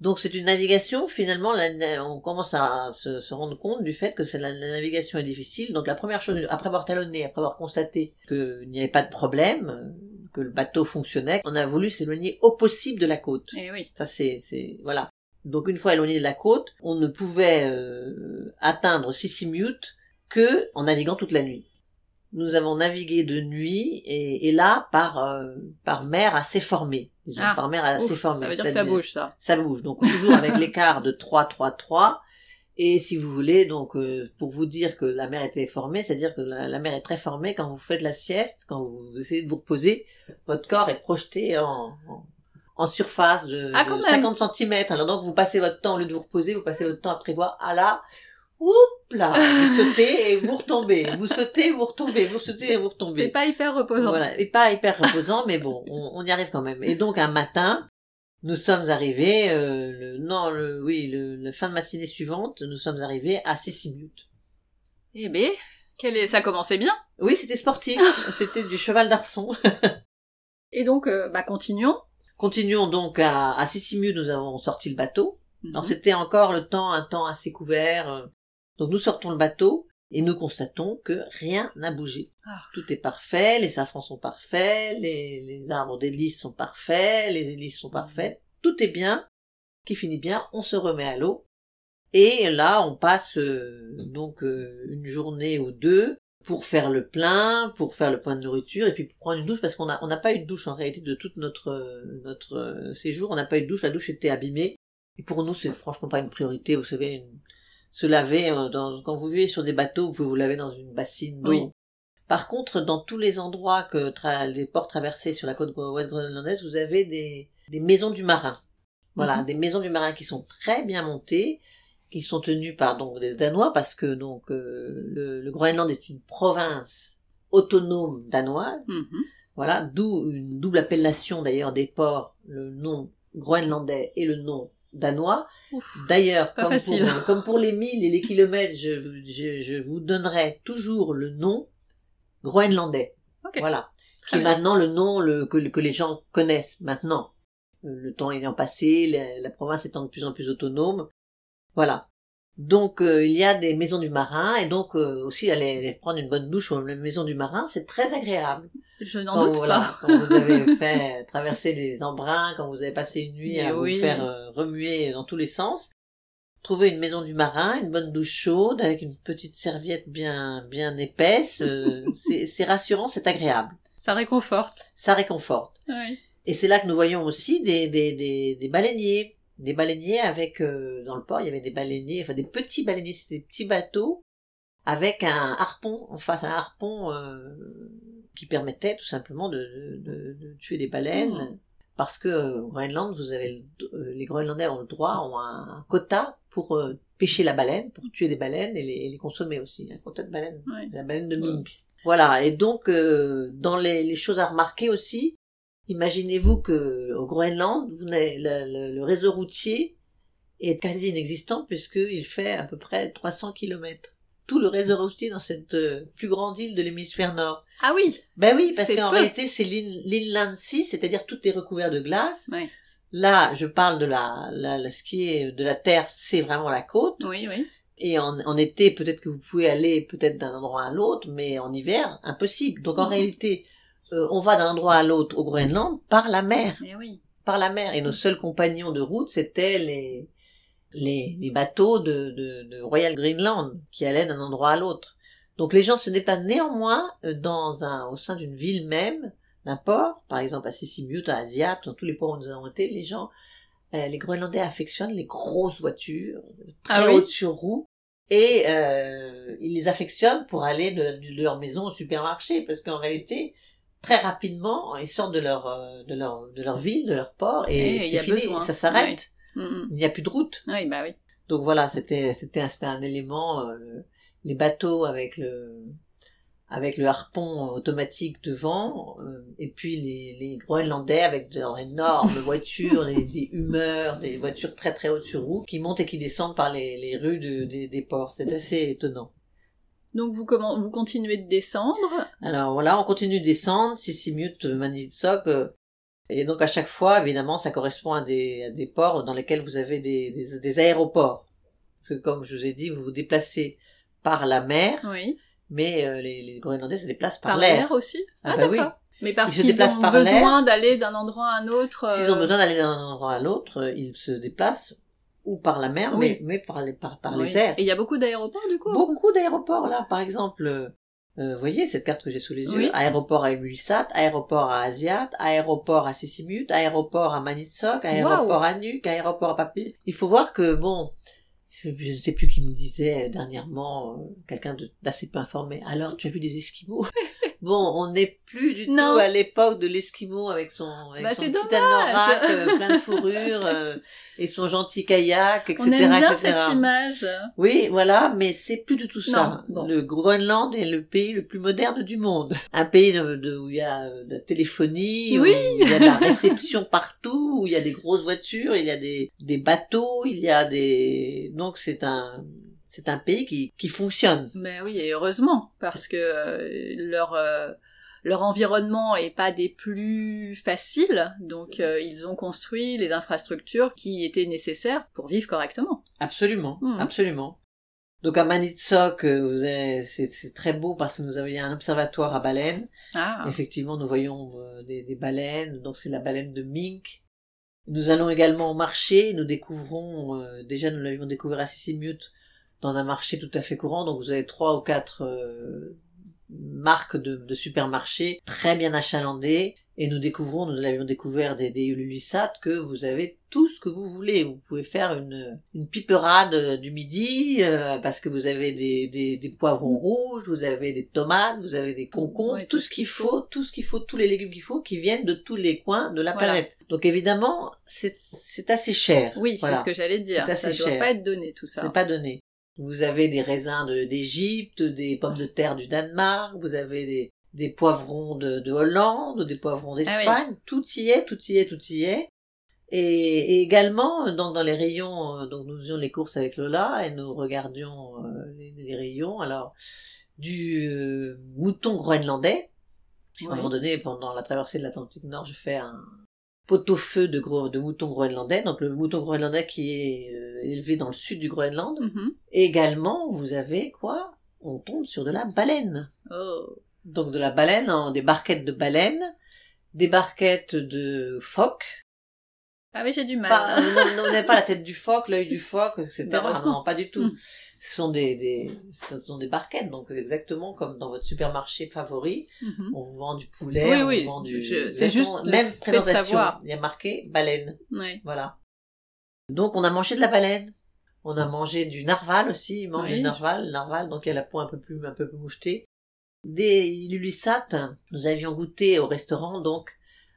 Donc c'est une navigation, finalement, on commence à se, se rendre compte du fait que la, la, navigation est difficile. Donc la première chose, après avoir talonné, après avoir constaté qu'il n'y avait pas de problème, que le bateau fonctionnait, on a voulu s'éloigner au possible de la côte. Et eh oui. Ça c'est, c'est, voilà. Donc une fois éloigné de la côte, on ne pouvait euh, atteindre Sissimute que en naviguant toute la nuit. Nous avons navigué de nuit et, là par euh, par mer assez formée, disons, ah, par mer assez formée. Ça veut dire que ça bouge ça. Ça bouge donc toujours avec l'écart de 3 3 3 et si vous voulez donc euh, pour vous dire que la mer était formée, c'est-à-dire que la, mer est très formée quand vous faites la sieste, quand vous essayez de vous reposer, votre corps est projeté en en surface de, 50 ah, cm. Alors donc vous passez votre temps au lieu de vous reposer, vous passez votre temps à prévoir. Ah là, oups là, vous sautez et vous retombez. Vous sautez, vous retombez, vous sautez et vous retombez. C'est pas hyper reposant. Voilà, et pas hyper reposant, mais bon, on, y arrive quand même. Et donc un matin, nous sommes arrivés, euh, le, non, le, oui, le, la fin de matinée suivante, nous sommes arrivés à 6 minutes. Eh ben, quel est, ça commençait bien. Oui, c'était sportif. c'était du cheval d'arçon. et donc, euh, bah, continuons. Continuons donc à, à nous avons sorti le bateau. Mhm. c'était encore le temps, un temps assez couvert. Donc nous sortons le bateau et nous constatons que rien n'a bougé. Ah. Tout est parfait, les safrans sont parfaits, les, les arbres d'hélice sont parfaits, les hélices sont parfaites, tout est bien, qui finit bien, on se remet à l'eau. Et là, on passe euh, donc euh, une journée ou deux pour faire le plein, pour faire le point de nourriture, et puis pour prendre une douche, parce qu'on n'a on n'a pas eu de douche en réalité de tout notre, notre euh, séjour, on n'a pas eu de douche, la douche était abîmée, et pour nous c'est franchement pas une priorité, vous savez, se laver, euh, dans, quand vous vivez sur des bateaux, vous pouvez vous laver dans une bassine d'eau. Par contre, dans tous les endroits que les ports traversés sur la côte ouest groenlandaise, vous avez des, des maisons du marin. Voilà, mhm. des maisons du marin qui sont très bien montées, qui sont tenus par donc des Danois parce que donc euh, le, Groenland est une province autonome danoise. Mhm. Voilà, d'où une double appellation d'ailleurs des ports, le nom groenlandais et le nom danois. D'ailleurs, comme, pour, comme pour les milles et les kilomètres, je, je, je vous donnerai toujours le nom groenlandais. Voilà, qui est maintenant le nom le, que, que les gens connaissent maintenant. Le temps ayant passé, la province étant de plus en plus autonome, voilà. Donc il y a des maisons du marin et donc aussi aller, prendre une bonne douche aux maisons du marin, c'est très agréable. Je n'en doute pas. Quand vous avez fait traverser les embruns, quand vous avez passé une nuit à vous faire remuer dans tous les sens, trouver une maison du marin, une bonne douche chaude avec une petite serviette bien bien épaisse, c'est rassurant, c'est agréable. Ça réconforte. Ça réconforte. Oui. Et c'est là que nous voyons aussi des, des, des, des baleiniers. Des baleiniers avec, euh, dans le port, il y avait des baleiniers, enfin des petits baleiniers, c'était des petits bateaux avec un harpon en face, un harpon euh, qui permettait tout simplement de, de, de tuer des baleines. Oh. Parce que euh, au Groenland, vous avez les Groenlandais ont le droit, ont un, quota pour pêcher la baleine, pour tuer des baleines et les, les consommer aussi. Un quota de baleines, la baleine de mink. Voilà. Et donc, dans les, les, choses à remarquer aussi, Imaginez-vous que au Groenland, vous le, le, réseau routier est quasi inexistant puisqu'il fait à peu près 300 kilomètres. Tout le réseau routier dans cette euh, plus grande île de l'hémisphère nord. Ah oui. Ben oui, parce qu'en réalité c'est l'inland sea, c'est-à-dire tout est recouvert de glace. Oui. Là, je parle de la, la, ce qui est de la terre, c'est vraiment la côte. Oui, oui. Et en, en été, peut-être que vous pouvez aller peut-être d'un endroit à l'autre, mais en hiver, impossible. Donc en mhm. réalité, euh, on va d'un endroit à l'autre au Groenland par la mer. Eh oui. Par la mer. Et nos seuls compagnons de route, c'était les, les, bateaux de, de, Royal Greenland qui allaient d'un endroit à l'autre. Donc les gens se déplacent néanmoins euh, dans un, au sein d'une ville même, d'un port, par exemple à Sissimut, à Asiat, dans tous les ports où nous avons été, les gens, euh, les Groenlandais affectionnent les grosses voitures, très ah hautes sur roues, et ils les affectionnent pour aller de, de, leur maison au supermarché, parce qu'en réalité, très rapidement, ils sortent de leur, euh, de leur, de leur ville, de leur port, et, c'est fini, ça s'arrête. Mm, mm. Il n'y a plus de route. Oui, bah oui. Donc voilà, c'était, c'était, un élément, euh, les bateaux avec le, avec le harpon automatique devant, euh, et puis les, les Groenlandais avec leurs énormes voitures, des, des humeurs, des voitures très très hautes sur roue, qui montent et qui descendent par les, les rues de, des, des ports. C'est assez étonnant. Donc vous comment vous continuez de descendre? Alors voilà, on continue de descendre, Sissimut, Manitsok, euh, et donc à chaque fois, évidemment, ça correspond à des, à des ports dans lesquels vous avez des, des, des, aéroports. Parce que comme je vous ai dit, vous vous déplacez par la mer, oui. mais euh, les, les Groenlandais se déplacent par, par l'air. aussi? Ah, ah bah oui. Mais parce qu'ils ont besoin d'aller d'un endroit à un autre. S'ils ont euh, besoin d'aller d'un endroit à l'autre, ils se déplacent ou par la mer, mais, mais par les, par, par les airs. Et il y a beaucoup d'aéroports du coup Beaucoup d'aéroports là, par exemple, euh, vous voyez cette carte que j'ai sous les yeux, aéroport à Ilulissat, aéroport à Asiat, aéroport à Sissimut, aéroport à Manitsok, aéroport à Nuuk, aéroport à Papi. Il faut voir que bon, je ne sais plus qui me disait dernièrement, euh, quelqu'un d'assez peu informé, alors tu as vu des Esquimaux? Bon, on n'est plus du tout à l'époque de l'Esquimau avec son, avec bah, son petit anorak euh, plein de fourrure euh, et son gentil kayak, etc. On aime bien cette image. Oui, voilà, mais c'est plus du tout ça. Le Groenland est le pays le plus moderne du monde. Un pays de, où il y a de la téléphonie, oui. où il y a de la réception partout, où il y a des grosses voitures, il y a des, des bateaux, il y a des... Donc c'est un c'est un pays qui, qui fonctionne. Mais oui, et heureusement, parce que euh, leur euh, leur environnement est pas des plus faciles, donc euh, ils ont construit les infrastructures qui étaient nécessaires pour vivre correctement. Absolument, hmm. absolument. Donc à Manitsok, c'est très beau parce que nous avions un observatoire à baleines. Ah. Effectivement, nous voyons des, des, baleines. Donc c'est la baleine de mink. Nous allons également au marché. Nous découvrons, déjà nous l'avions découvert à Sissimut, dans un marché tout à fait courant. Donc vous avez trois ou quatre euh, marques de, de, supermarchés très bien achalandées. Et nous découvrons, nous l'avions découvert des, des que vous avez tout ce que vous voulez. Vous pouvez faire une, une piperade du midi euh, parce que vous avez des, des, des, poivrons rouges, vous avez des tomates, vous avez des concombres, tout, ce qu'il faut, tout ce qu'il faut, tous les légumes qu'il faut, qui viennent de tous les coins de la planète. Donc évidemment, c'est assez cher. Oui, c'est ce que j'allais dire. Ça ne doit pas être donné tout ça. C'est pas donné. Vous avez des raisins d'Égypte, des pommes de terre du Danemark, vous avez des, des poivrons de, de Hollande, des poivrons ah d'Espagne, tout y est, tout y est, tout y est. Et, également, donc dans les rayons, euh, donc nous faisions les courses avec Lola et nous regardions euh, les, rayons. Alors, du euh, mouton groenlandais. À un moment donné, pendant la traversée de l'Atlantique Nord, je fais un pot-au-feu de, gros, de mouton groenlandais. Donc le mouton groenlandais qui est élevée dans le sud du Groenland. Mhm. Et également, vous avez quoi? On tombe sur de la baleine. Oh. Donc de la baleine, en- des barquettes de baleine, des barquettes de phoques. Ah oui, j'ai du mal. Pas, non, non, vous n'avez pas la tête du phoque, l'œil du phoque, etc. Bah. Non, pas du tout. Mm. Ce sont des, des, ce sont des barquettes, donc exactement comme dans votre supermarché favori, Mhm. on vous vend du poulet, Oui, on oui. vous vend du... C'est juste même présentation. Il y a marqué baleine, Ouais. voilà. Donc on a mangé de la baleine. On a mangé du narval aussi, ils mangent Oui. du narval, narval, donc il y a la peau un peu plus, un peu plus mouchetée. Des illulisat, nous avions goûté au restaurant, donc,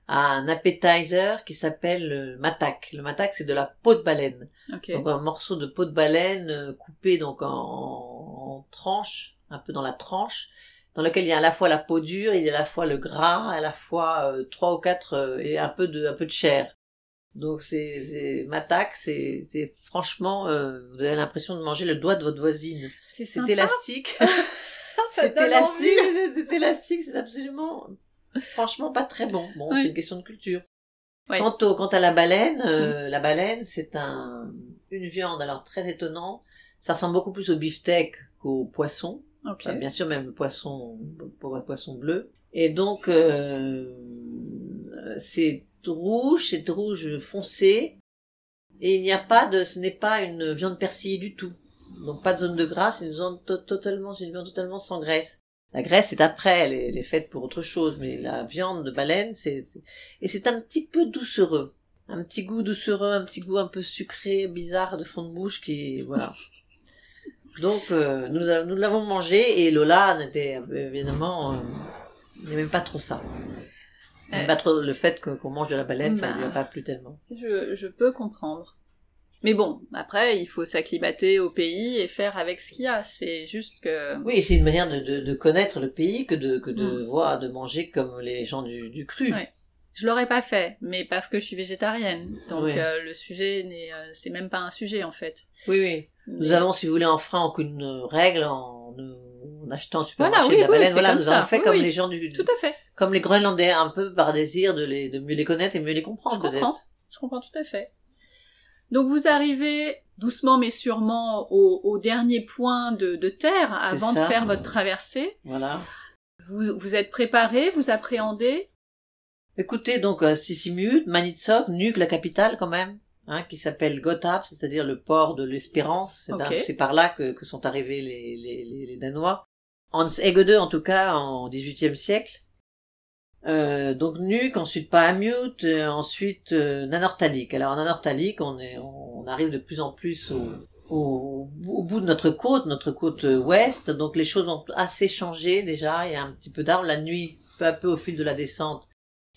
à un appetizer qui s'appelle le matak. Le matak, c'est de la peau de baleine. Ok. Donc un morceau de peau de baleine euh, coupé donc en, en tranches, un peu dans la tranche, dans lequel il y a à la fois la peau dure, il y a à la fois le gras, à la fois euh, trois ou quatre euh, et un peu de un peu de chair. Donc c'est matak, c'est c'est franchement euh, vous avez l'impression de manger le doigt de votre voisine. C'est élastique. C'est élastique, c'est élastique, c'est absolument franchement pas très bon. Bon, Oui. c'est une question de culture. Ouais. Quant, au, quant à la baleine, euh, la baleine, c'est un, une viande, alors très étonnant. Ça ressemble beaucoup plus au beefsteak qu'au poisson. Ok. Enfin, bien sûr, même le poisson, poisson bleu. Et donc, euh, c'est rouge, c'est rouge foncé. Et il n'y a pas de, ce n'est pas une viande persillée du tout. Donc pas de zone de gras, c'est une viande to- totalement, c'est une viande totalement sans graisse. La graisse c'est après, elle est, faite pour autre chose, mais la viande de baleine, c'est, et c'est un petit peu doucereux. Un petit goût doucereux, un petit goût un peu sucré, bizarre de fond de bouche qui, voilà. Donc, euh, nous, nous l'avons mangé et Lola n'était évidemment, euh, n'aimait pas trop ça. Euh, pas trop le fait qu'on mange de la baleine, ça bah. lui a pas plu tellement. Je, je peux comprendre. Mais bon, après, il faut s'acclimater au pays et faire avec ce qu'il y a. C'est juste que... Oui, c'est une manière de, de, de connaître le pays que de, que de Mm. voir, de manger comme les gens du, du cru. Ouais. Je l'aurais pas fait, mais parce que je suis végétarienne. Donc Oui. euh, le sujet n'est, euh, c'est même pas un sujet en fait. Oui, oui. Nous Mais- avons, si vous voulez, enfreint aucune règle en, en achetant au supermarché Voilà, oui, de la oui, baleine. voilà, nous ça. avons fait comme les gens du, Tout à fait. comme les Groenlandais, un peu par désir de les, de mieux les connaître et mieux les Je comprendre, peut-être. comprends. Je comprends tout à fait. Donc vous arrivez doucement mais sûrement au, au dernier point de, de terre avant de faire votre traversée. Voilà. Vous, vous êtes préparé, vous appréhendez? Écoutez, donc, euh, Sissimut, Manitsok, Nuuk, la capitale, quand même, hein, qui s'appelle Gotthard, c'est-à-dire le port de l'espérance. C'est par là que, que sont arrivés les, les, les, les Danois. Hans Egede, en tout cas, en XVIIIe siècle. Euh, donc Nuuk, ensuite Pahamut, euh, ensuite euh, Nanortalik. Alors Nanortalik, on est, on arrive de plus en plus au, au, au bout de notre côte, notre côte euh, ouest. Donc les choses ont assez changé déjà. Il y a un petit peu d'arbres. La nuit, peu à peu au fil de la descente,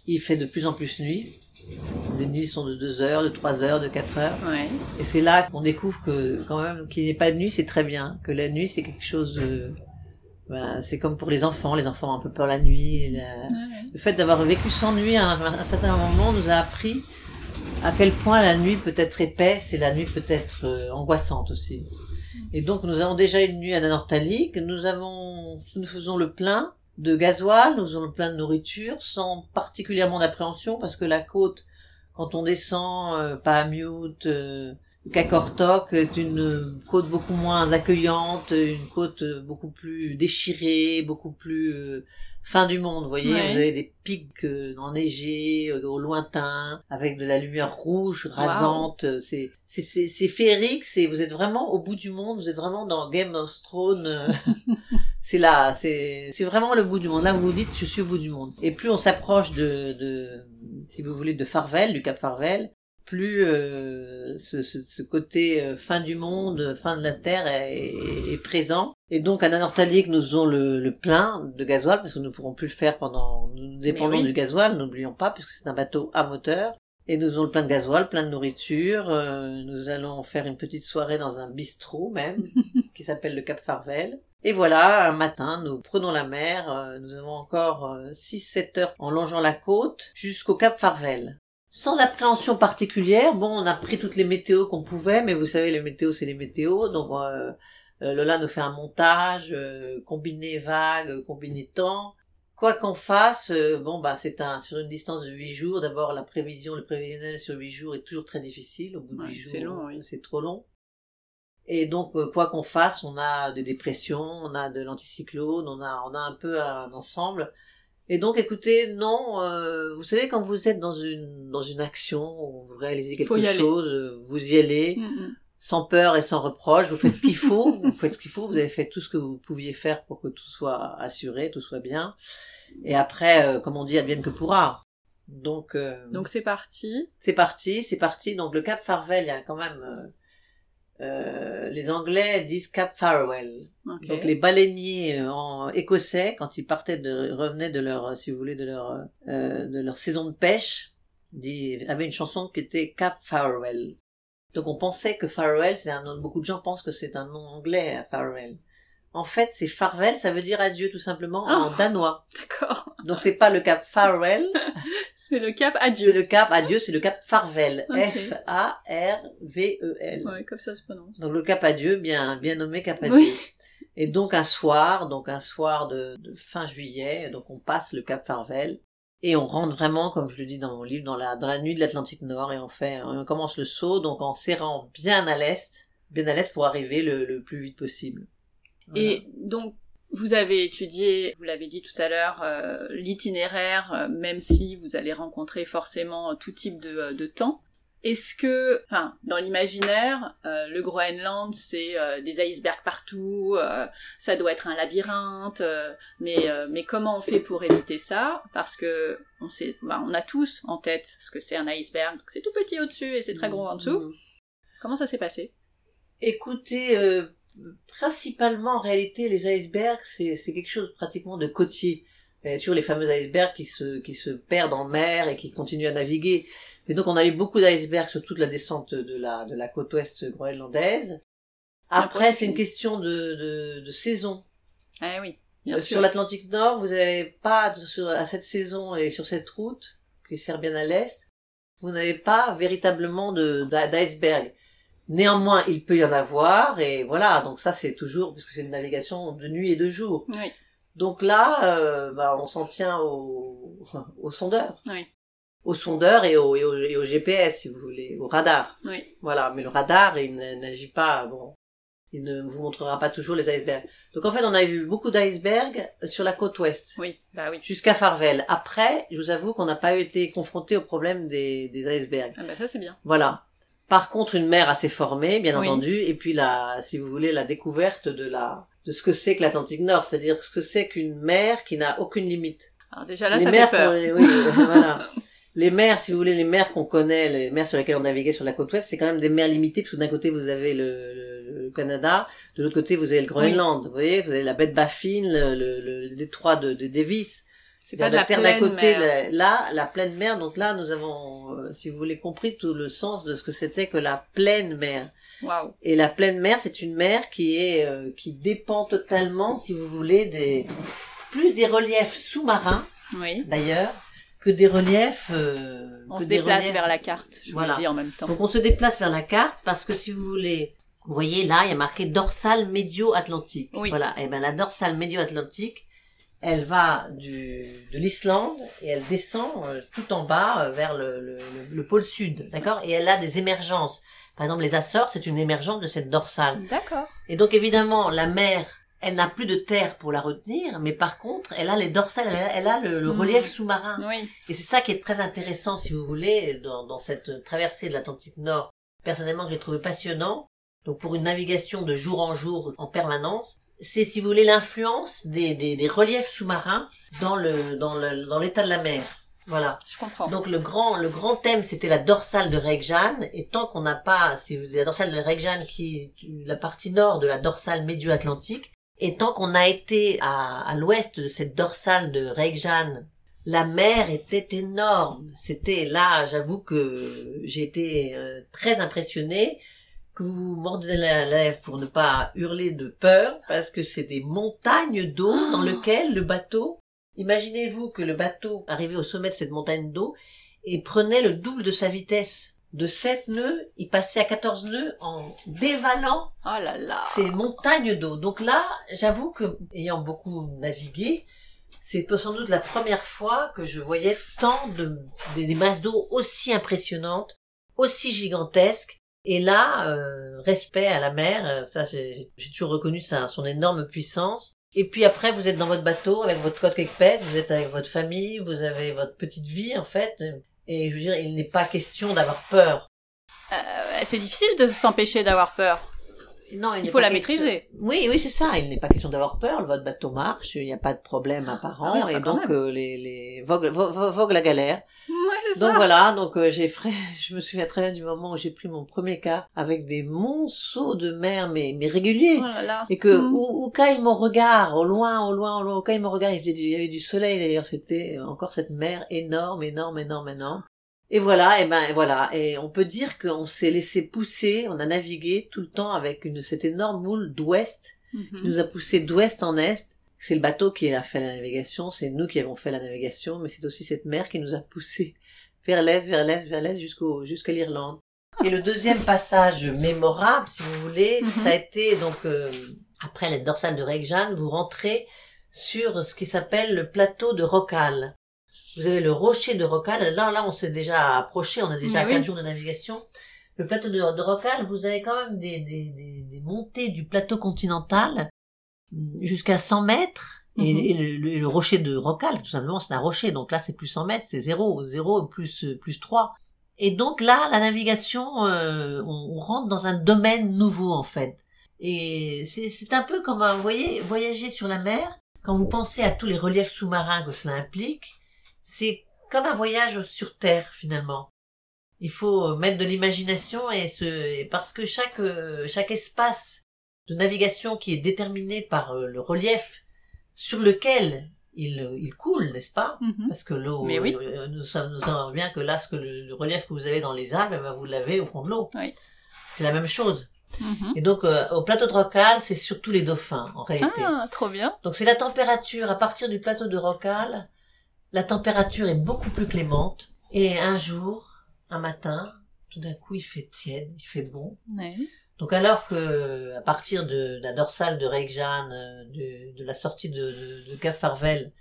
il fait de plus en plus nuit. Les nuits sont de 2 heures, de 3 heures, de 4 heures. Ouais. Et c'est là qu'on découvre que quand même qu'il n'y ait pas de nuit, c'est très bien. Que la nuit, c'est quelque chose de... Ben, c'est comme pour les enfants. Les enfants ont un peu peur la nuit. la- le fait d'avoir vécu sans nuit à un, à un certain moment nous a appris à quel point la nuit peut être épaisse et la nuit peut être euh, angoissante aussi. Et donc nous avons déjà une nuit à Nanortalik, nous avons, nous faisons le plein de gasoil, nous faisons le plein de nourriture sans particulièrement d'appréhension parce que la côte, quand on descend, euh, Pahamut, euh, Kakortok est une côte beaucoup moins accueillante, une côte euh, beaucoup plus déchirée, beaucoup plus euh, fin du monde, vous voyez, Ouais. vous avez des pics euh, enneigés euh, au lointain, avec de la lumière rouge rasante, euh, c'est c'est c'est c'est féerique, c'est vous êtes vraiment au bout du monde, vous êtes vraiment dans Game of Thrones, euh, c'est là, c'est c'est vraiment le bout du monde. Là, vous vous dites, je suis au bout du monde. Et plus on s'approche de de si vous voulez de Farvel, du Cap Farvel, plus euh, ce, ce, ce côté euh, fin du monde, fin de la terre est, est- est présent. Et donc à Nanortalik, nous faisons le, le plein de gasoil parce que nous ne pourrons plus le faire pendant. Nous dépendons oui. du gasoil, n'oublions pas, puisque c'est un bateau à moteur. Et nous faisons le plein de gasoil, plein de nourriture. euh, nous allons faire une petite soirée dans un bistrot même, qui s'appelle le Cap Farvel. Et voilà, un matin, nous prenons la mer. euh, nous avons encore 6-7 heures en longeant la côte jusqu'au Cap Farvel sans appréhension particulière. Bon, on a pris toutes les météos qu'on pouvait, mais vous savez, les météos, c'est les météos. Donc, euh, euh, Lola nous fait un montage, euh, combiné vague, combiné temps. Quoi qu'on fasse, euh, bon, bah, c'est un, sur une distance de 8 jours. D'abord, la prévision, le prévisionnel sur 8 jours est toujours très difficile. Au bout de Ouais, 8 jours, c'est oui. trop long. Et donc, euh, quoi qu'on fasse, on a des dépressions, on a de l'anticyclone, on a, on a un peu un ensemble. Et donc, écoutez, non, euh, vous savez, quand vous êtes dans une, dans une action, vous réalisez quelque chose, euh, vous y allez, mm, mm. sans peur et sans reproche, vous faites ce qu'il faut, vous faites ce qu'il faut, vous avez fait tout ce que vous pouviez faire pour que tout soit assuré, tout soit bien. Et après, comme on dit, advienne que pourra. Donc, donc c'est parti. C'est parti, c'est parti. Donc le Cap Farvel, il y a quand même euh, les Anglais disent Cap Farewell. Donc les baleiniers euh, en écossais, quand ils partaient de, revenaient de leur, si vous voulez, de leur, euh, de leur saison de pêche, dit, avaient une chanson qui était Cap Farewell. Donc on pensait que Farewell, c'est un nom, beaucoup de gens pensent que c'est un nom anglais, Farewell. En fait, c'est farvel, ça veut dire adieu tout simplement en oh, danois. D'accord. Donc c'est pas le cap farewell. c'est le cap adieu. C'est le cap adieu, c'est le cap farvel. F A R V E L. Ouais, comme ça se prononce. Donc le cap adieu, bien bien nommé cap adieu. Oui. Et donc un soir, donc un soir de, fin juillet, donc on passe le cap farvel et on rentre vraiment, comme je le dis dans mon livre, dans la dans la nuit de l'Atlantique Nord et on fait, on commence le saut donc en serrant bien à l'est, bien à l'est pour arriver le plus vite possible. Et donc, vous avez étudié, vous l'avez dit tout à l'heure, euh, l'itinéraire, euh, même si vous allez rencontrer forcément tout type de, euh, de temps. Est-ce que, enfin, dans l'imaginaire, le Groenland, c'est des icebergs partout, ça doit être un labyrinthe, mais mais comment on fait pour éviter ça? Parce que on sait, bah, on a tous en tête ce que c'est un iceberg. C'est tout petit au-dessus et c'est très gros en dessous. Mmh. Comment ça s'est passé? Écoutez, principalement en réalité les icebergs c'est c'est quelque chose pratiquement de côtier il y a toujours les fameux icebergs qui se qui se perdent en mer et qui continuent à naviguer. Mais donc on a eu beaucoup d'icebergs sur toute la descente de la de la côte ouest groenlandaise. Après c'est une question de, de, de saison. Ah oui bien euh, sur l'Atlantique Nord vous n'avez pas sur, à cette saison et sur cette route qui sert bien à l'est vous n'avez pas véritablement de d'iceberg Néanmoins, il peut y en avoir, et voilà, donc ça c'est toujours, puisque c'est une navigation de nuit et de jour. Oui. Donc là, euh, bah, on s'en tient au, au sondeur. Oui. Au sondeur et au, et au, GPS, si vous voulez, au radar. Oui. Voilà, mais le radar, il n'agit pas, bon, il ne vous montrera pas toujours les icebergs. Donc en fait, on a vu beaucoup d'icebergs sur la côte ouest. Oui, bah oui. Jusqu'à Farvel. Après, je vous avoue qu'on n'a pas été confronté au problème des, des icebergs. Ah bah ça c'est bien. Voilà. Par contre, une mer assez formée, bien entendu, et puis la, si vous voulez, la découverte de la, de ce que c'est que l'Atlantique Nord, c'est-à-dire ce que c'est qu'une mer qui n'a aucune limite. Alors déjà là, les ça fait peur. Oui, voilà. Les mers, si vous voulez, les mers qu'on connaît, les mers sur lesquelles on naviguait sur la côte ouest, c'est quand même des mers limitées, parce que d'un côté vous avez le, Canada, de l'autre côté vous avez le Groenland, vous voyez, vous avez la baie de Baffin, le, le, détroit de, de Davis, c'est pas de la, terre d'à côté, là, la pleine mer. Donc là, nous avons, euh, si vous voulez, compris tout le sens de ce que c'était que la pleine mer. Wow. Et la pleine mer, c'est une mer qui est, euh, qui dépend totalement, si vous voulez, des plus des reliefs sous-marins. Oui. D'ailleurs que des reliefs. Euh, on se déplace vers la carte, je voilà. vous le dis en même temps. Donc on se déplace vers la carte parce que si vous voulez, vous voyez là, il y a marqué dorsale médio-atlantique. Oui. Voilà. Et ben la dorsale médio-atlantique, elle va du, de l'Islande et elle descend euh, tout en bas euh, vers le, le, le, pôle sud, d'accord? Et elle a des émergences. Par exemple, les Açores, c'est une émergence de cette dorsale. D'accord. Et donc évidemment, la mer, elle n'a plus de terre pour la retenir, mais par contre, elle a les dorsales, elle a, le, hmm. relief sous-marin. Oui. Et c'est ça qui est très intéressant, si vous voulez, dans, dans cette traversée de l'Atlantique Nord. Personnellement, que j'ai trouvé passionnant. Donc pour une navigation de jour en jour en permanence, c'est si vous voulez l'influence des, des, des, reliefs sous-marins dans le dans le dans l'état de la mer. Voilà. Je comprends. Donc le grand le grand thème c'était la dorsale de Reykjane et tant qu'on n'a pas si vous, la dorsale de Reykjane qui est la partie nord de la dorsale médio-atlantique et tant qu'on a été à, à l'ouest de cette dorsale de Reykjane la mer était énorme. C'était là, j'avoue que j'ai été euh, très impressionnée vous mordez la lèvre pour ne pas hurler de peur, parce que c'est des montagnes d'eau ah. dans lesquelles le bateau, imaginez-vous que le bateau arrivait au sommet de cette montagne d'eau et prenait le double de sa vitesse. De 7 nœuds, il passait à 14 nœuds en dévalant oh là là. ces montagnes d'eau. Donc là, j'avoue que, ayant beaucoup navigué, c'est sans doute la première fois que je voyais tant de, des masses d'eau aussi impressionnantes, aussi gigantesques, Et là, euh, respect à la mer, euh, ça j'ai toujours reconnu ça, son énorme puissance. Et puis après, vous êtes dans votre bateau avec votre coque épaisse, vous êtes avec votre famille, vous avez votre petite vie en fait. Et je veux dire, il n'est pas question d'avoir peur. Euh, c'est difficile de s'empêcher d'avoir peur. Non, Il faut la question- maîtriser. Oui, oui, c'est ça. Il n'est pas question d'avoir peur. Votre bateau marche, il n'y a pas de problème apparent, Ah oui, enfin, et donc euh, les, les vogue, vo- vo- vogue la galère. Ouais, c'est Donc ça. voilà, donc euh, j'ai fait, je me souviens très bien du moment où j'ai pris mon premier cas avec des monceaux de mer, mais, mais réguliers. Oh là là. Et que, Mm. où, où caille mon regard, au loin, au loin, au loin, où caille mon regard, il, faisait du- il y avait du soleil d'ailleurs, c'était encore cette mer énorme, énorme, énorme, énorme. Et voilà, et ben et voilà, et on peut dire qu'on s'est laissé pousser, on a navigué tout le temps avec une, cette énorme moule d'ouest, Mhm. qui nous a poussé d'ouest en est. C'est le bateau qui a fait la navigation, c'est nous qui avons fait la navigation, mais c'est aussi cette mer qui nous a poussé vers l'est, vers l'est, vers l'est, jusqu'au, jusqu'à l'Irlande. Et le deuxième passage mémorable, si vous voulez, Mhm. ça a été donc euh, après la dorsale de Reykjavik, vous rentrez sur ce qui s'appelle le plateau de Rockall. Vous avez le rocher de Rockall. Là, là, on s'est déjà approché, on a déjà Mais oui. quatre jours de navigation. Le plateau de, de Rockall, vous avez quand même des, des, des, des montées du plateau continental jusqu'à 100 mètres. Et, Mhm. et le, le- le rocher de Rockall, tout simplement, c'est un rocher. Donc là, c'est plus 100 mètres, c'est 0, 0 plus, plus 3. Et donc là, la navigation, euh, on, on rentre dans un domaine nouveau, en fait. Et c'est c'est un peu comme, un- vous voyez, voyager sur la mer, quand vous pensez à tous les reliefs sous-marins que cela implique, c'est comme un voyage sur Terre, finalement. Il faut euh, mettre de l'imagination et se, et parce que chaque, euh, chaque espace de navigation qui est déterminé par euh, le relief sur lequel il, il coule, n'est-ce pas? Mhm. Parce que l'eau, oui. nous, savons, nous savons bien que là, ce que le, le relief que vous avez dans les Alpes, eh ben, vous l'avez au fond de l'eau. Oui. C'est la même chose. Mhm. Et donc, euh, au plateau de Rockall, c'est surtout les dauphins, en réalité. Ah, trop bien. Donc, c'est la température, à partir du plateau de Rockall, la température est beaucoup plus clémente. Et un jour, un matin, tout d'un coup, il fait tiède, il fait bon. Ouais. Donc alors que à partir de, de la dorsale de Reykjavik, euh, de, de la sortie de, de, de Cap Farvel,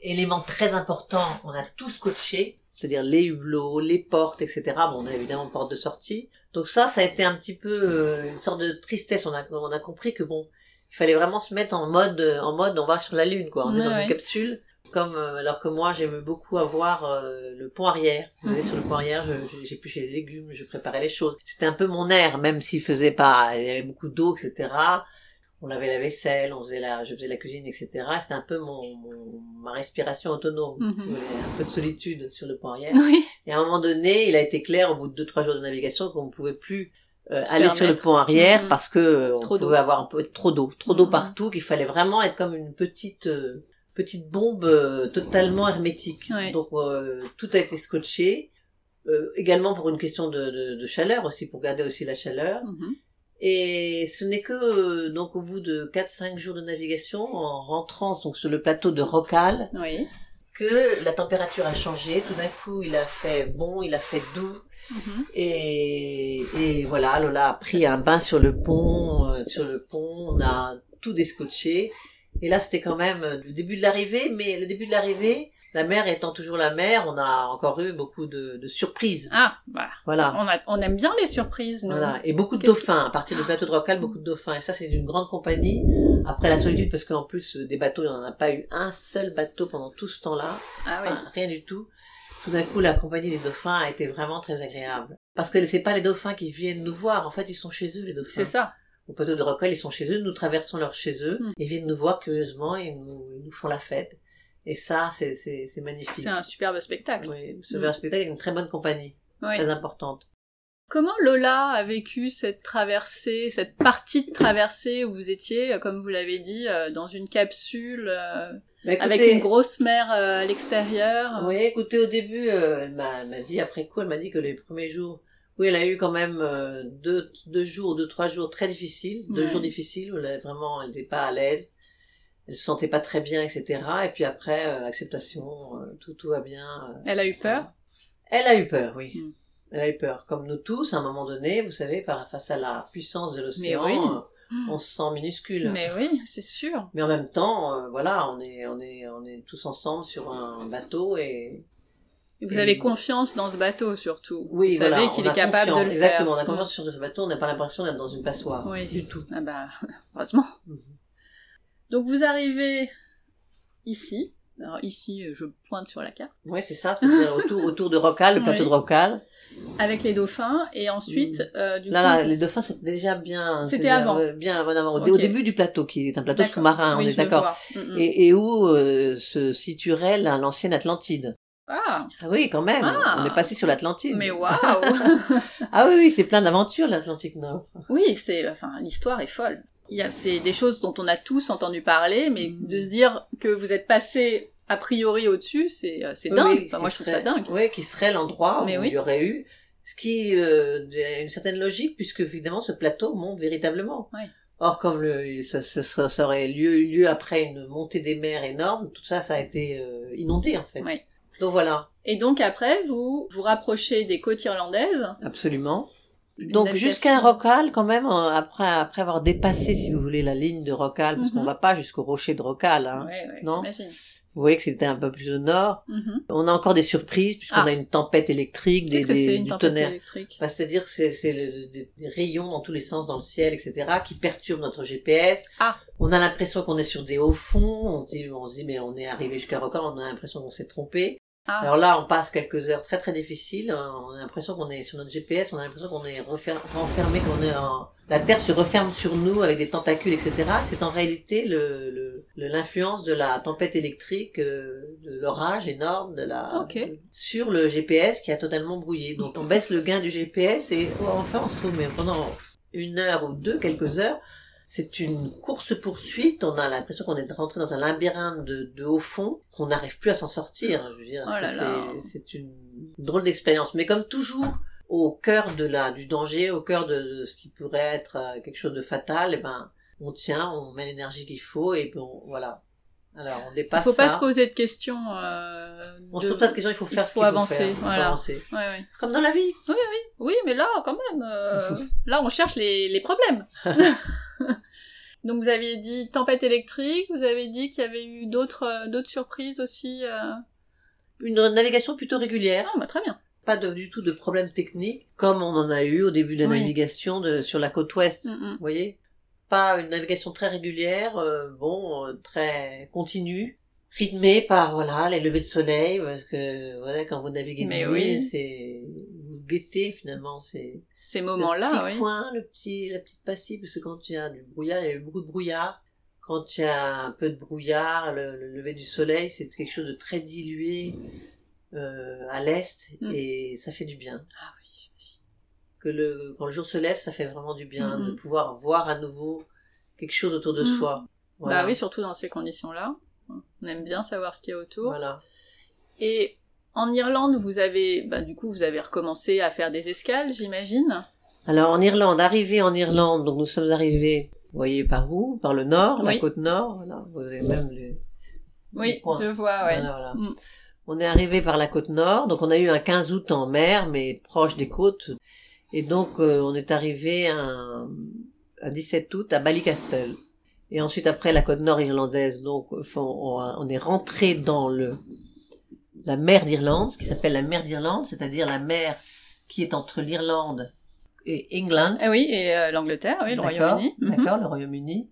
élément très important, on a tout scotché, c'est-à-dire les hublots, les portes, etc. Bon, on a évidemment porte de sortie. Donc ça, ça a été un petit peu euh, une sorte de tristesse. On a, on a compris que bon, il fallait vraiment se mettre en mode, en mode, on va sur la lune, quoi. On est dans ouais. une capsule. Comme euh, alors que moi j'aimais beaucoup avoir euh, le pont arrière. Vous savez, sur le pont arrière, j'épluchais les légumes, je préparais les choses. C'était un peu mon air, même s'il faisait pas, il y avait beaucoup d'eau, etc. On lavait la vaisselle, on faisait la, je faisais la cuisine, etc. C'était un peu mon, mon- ma respiration autonome, Mhm. un peu de solitude sur le pont arrière. Oui. Et à un moment donné, il a été clair au bout de deux trois jours de navigation qu'on ne pouvait plus euh, aller sur le pont arrière Mhm. parce que euh, on pouvait avoir un peu trop d'eau, trop d'eau Mhm. partout, qu'il fallait vraiment être comme une petite euh, petite bombe euh, totalement hermétique. Ouais. Donc euh, tout a été scotché. Euh, également pour une question de, de, de chaleur aussi, pour garder aussi la chaleur. Mhm. Et ce n'est que euh, donc au bout de 4-5 jours de navigation, en rentrant donc sur le plateau de Rockall, Oui. que la température a changé. Tout d'un coup, il a fait bon, il a fait doux. Mhm. Et, et voilà, Lola a pris un bain sur le pont, euh, sur le pont, on a tout descotché. Et là, c'était quand même le début de l'arrivée, mais le début de l'arrivée, la mer étant toujours la mer, on a encore eu beaucoup de, de surprises. Ah, bah, Voilà. on, a, on aime bien les surprises, nous. Voilà. Et beaucoup de dauphins. À partir du plateau de Rockall, beaucoup de dauphins. Et ça, c'est d'une grande compagnie. Après la solitude, parce qu'en plus, euh, des bateaux, il n'y en a pas eu un seul bateau pendant tout ce temps-là. Ah oui. Enfin, rien du tout. Tout d'un coup, la compagnie des dauphins a été vraiment très agréable. Parce que c'est pas les dauphins qui viennent nous voir, en fait, ils sont chez eux, les dauphins. C'est ça. Au plateau de Rockall, ils sont chez eux, nous traversons leur chez eux, Mm. ils viennent nous voir curieusement, et nous, ils nous font la fête. Et ça, c'est, c'est, c'est magnifique. C'est un superbe spectacle. Oui, ce Mm. spectacle avec une très bonne compagnie, Oui. très importante. Comment Lola a vécu cette traversée, cette partie de traversée où vous étiez, euh, comme vous l'avez dit, euh, dans une capsule euh, Bah, écoutez, avec une grosse mer euh, à l'extérieur? Oui, écoutez, au début, euh, elle m'a elle m'a dit, après coup, elle m'a dit que les premiers jours, oui, elle a eu quand même euh, deux, deux jours, deux, trois jours très difficiles, deux Ouais. jours difficiles où elle, vraiment, elle n'était pas à l'aise, elle se sentait pas très bien, etc. Et puis après, euh, acceptation, euh, tout, tout va bien. euh. Elle a eu peur? Elle a eu peur, oui. Mm. Elle a eu peur. Comme nous tous, à un moment donné, vous savez, face à la puissance de l'océan, oui. on se sent minuscule. Mais oui, c'est sûr. Mais en même temps, voilà, on est, on est, on est tous ensemble sur un bateau et Vous avez confiance dans ce bateau surtout. Oui, Vous voilà, savez qu'il est a capable confiance. de le Exactement, faire. on a confiance sur ce bateau, on n'a pas l'impression d'être dans une passoire. Oui. Du tout. Ah bah, heureusement. Mhm. Donc vous arrivez ici. Alors ici, je pointe sur la carte. Oui, c'est ça, c'est-à-dire autour, autour de Rocal, le plateau Oui. de Rocal. Avec les dauphins. Et ensuite, euh, du Là, coup... là, les dauphins, c'était déjà bien. C'était avant. Bien avant, au, début du plateau, qui est un plateau sous-marin, Oui, on est d'accord. Mm, mm. Et, et où euh, se situerait la- l'ancienne Atlantide? Ah, Ah oui, quand même. Ah. On est passé sur l'Atlantide. mais waouh Ah oui, oui, c'est plein d'aventures, l'Atlantique Nord. Oui, c'est, enfin, l'histoire est folle. Il y a, c'est des choses dont on a tous entendu parler, mais Mhm. de se dire que vous êtes passé a priori au-dessus, c'est, euh, c'est Oui, dingue. Enfin, moi, je trouve ça dingue. Oui, qui serait l'endroit où Mais oui. il y aurait eu, ce qui euh, a une certaine logique, puisque évidemment ce plateau monte véritablement. Oui. Or, comme le, ça, ça, aurait lieu, eu lieu après une montée des mers énorme, tout ça, ça a été euh, inondé en fait. Oui. Donc voilà, Et donc après, vous vous rapprochez des côtes irlandaises. absolument. Donc jusqu'à Rocal, quand même, euh, après après avoir dépassé, si vous voulez, la ligne de Rocal, parce Mhm. qu'on va pas jusqu'au rocher de Rocal. Hein. Ouais, ouais, Non. Vous voyez que c'était un peu plus au nord. Mhm. On a encore des surprises puisqu'on Ah. a une tempête électrique, des, que des- une du tempête tonnerre. électrique Bah, C'est-à-dire c'est c'est le- des, des rayons dans tous les sens dans le ciel, etc., qui perturbent notre GPS. Ah. On a l'impression qu'on est sur des hauts fonds. On se dit, on se dit mais on est arrivé jusqu'à Rocan, on a l'impression qu'on s'est trompé. Ah, Alors là, on passe quelques heures très très difficiles. Euh, On a l'impression qu'on est sur notre GPS, on a l'impression qu'on est renfermé, qu'on est en... La Terre se referme sur nous avec des tentacules, etc. C'est en réalité le le- le- l'influence de la tempête électrique, euh, de l'orage énorme, de la de- sur le GPS qui a totalement brouillé. Donc on baisse le gain du GPS et oh, enfin on se trouve mais pendant une heure ou deux, quelques heures, c'est une course poursuite. On a l'impression qu'on est rentré dans un labyrinthe de, de haut fond, qu'on n'arrive plus à s'en sortir. Je veux dire, Oh c'est- une drôle d'expérience. Mais comme toujours, au cœur de la du danger, au cœur de, de ce qui pourrait être euh, quelque chose de fatal, et ben on tient, on met l'énergie qu'il faut et bon voilà. Alors on il dépasse faut pas ça. se poser de questions. Euh, On de- se pose pas de questions, il faut il faire ce qu'il avancer, faut faire. Il faut avancer. Ouais, ouais. Comme dans la vie. Oui, mais là, quand même, euh, là, on cherche les, les problèmes. Donc, vous aviez dit tempête électrique, vous avez dit qu'il y avait eu d'autres euh, d'autres surprises aussi. euh. Une navigation plutôt régulière. Ah, bah, très bien. pas de, du tout de problème technique, comme on en a eu au début de la Oui. navigation de, sur la côte ouest. Mm, mm. Vous voyez Pas une navigation très régulière, euh, bon, euh, très continue, rythmée par voilà les levées de soleil, parce que voilà quand vous naviguez Mais oui. c'est vous guettez finalement, Ces le moments-là, petit oui. coin, le petit la petite passée, parce que quand il y a du brouillard, il y a eu beaucoup de brouillard. Quand il y a un peu de brouillard, le, le lever du soleil, c'est quelque chose de très dilué euh, à l'est Mm. et ça fait du bien Ah oui. Que le, quand le jour se lève, ça fait vraiment du bien de pouvoir voir à nouveau quelque chose autour de Mhm. soi. Voilà. Bah oui, surtout dans ces conditions-là. On aime bien savoir ce qu'il y a autour. Voilà. Et en Irlande, vous avez, bah, du coup, vous avez recommencé à faire des escales, j'imagine. Alors en Irlande, arrivé en Irlande, donc nous sommes arrivés, vous voyez par où? Par le nord, la côte nord. Voilà. Vous avez même les, Oui, les points. je vois, ouais. Voilà, voilà. Mm. On est arrivé par la côte nord, donc on a eu un 15 août en mer, mais proche des côtes. Et donc euh, on est arrivé un, un 17 août à Ballycastle. Et ensuite après la côte nord irlandaise, donc on, on est rentré dans le la mer d'Irlande, ce qui s'appelle la mer d'Irlande, c'est-à-dire la mer qui est entre l'Irlande et England. Ah oui, et euh, l'Angleterre, oui, le D'accord, Royaume-Uni. Mhm. D'accord, le Royaume-Uni.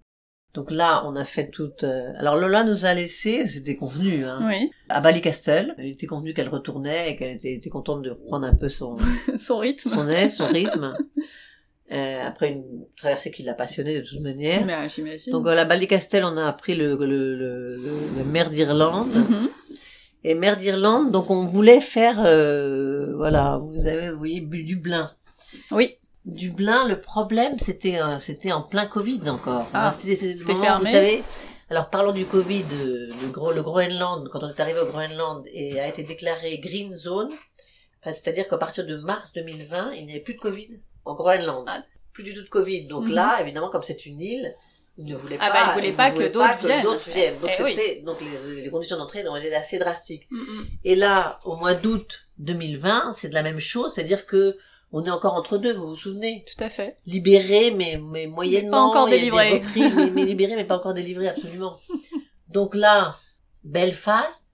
Donc là, on a fait toute. euh, Alors Lola nous a laissé, c'était convenu, hein, Oui, à Ballycastle. Elle était convenue qu'elle retournait et qu'elle était, était contente de reprendre un peu son, son rythme. son aise, son rythme. Euh, après une traversée qui l'a passionnée de toute manière. Mais, euh, j'imagine. Donc à Ballycastle, on a pris le, le, le, le- la mer d'Irlande. Mhm. Et mer d'Irlande, donc on voulait faire, euh, voilà, vous avez, vous voyez, Dublin. Oui, Dublin, le problème, c'était euh, c'était en plein Covid encore. Ah, c'était fermé. Vous savez, alors parlons du Covid, euh, le, gros, le Groenland, quand on est arrivé au Groenland et a été déclaré green zone, enfin, c'est-à-dire qu'à partir de mars 2020, il n'y avait plus de Covid en Groenland. Ah. Plus du tout de Covid. Donc Mhm. là, évidemment, comme c'est une île, ils ne voulaient Ah pas, bah, ils voulaient pas que d'autres viennent. Donc Eh oui. c'était, donc les, les conditions d'entrée ont été assez drastiques. Mhm. Et là, au mois d'août 2020, c'est de la même chose, c'est-à-dire que on est encore entre deux, vous vous souvenez? Tout à fait. Libéré, mais, mais moyennement. Pas encore délivré. repris, mais, mais libéré, mais pas encore délivré, absolument. Donc là, Belfast,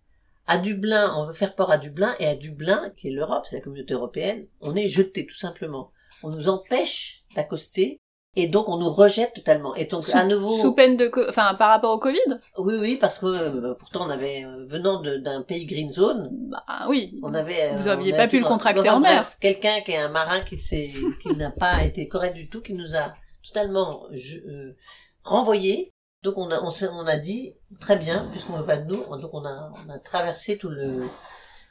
À Dublin, on veut faire port à Dublin, et à Dublin, qui est l'Europe, c'est la communauté européenne, on est jeté tout simplement. On nous empêche d'accoster, et donc on nous rejette totalement. Et donc à nouveau, Sous peine de, enfin, par rapport au Covid? Oui, oui, parce que euh, pourtant on avait, euh, venant d'un pays green zone, Bah oui. on avait. euh, Vous on aviez avait pas pu le contracter en mer. Quelqu'un qui est un marin qui s'est, qui n'a pas été correct du tout, qui nous a totalement euh, renvoyé. Donc on a, on, on a dit très bien, puisqu'on veut pas de nous, donc on a, on a traversé tout le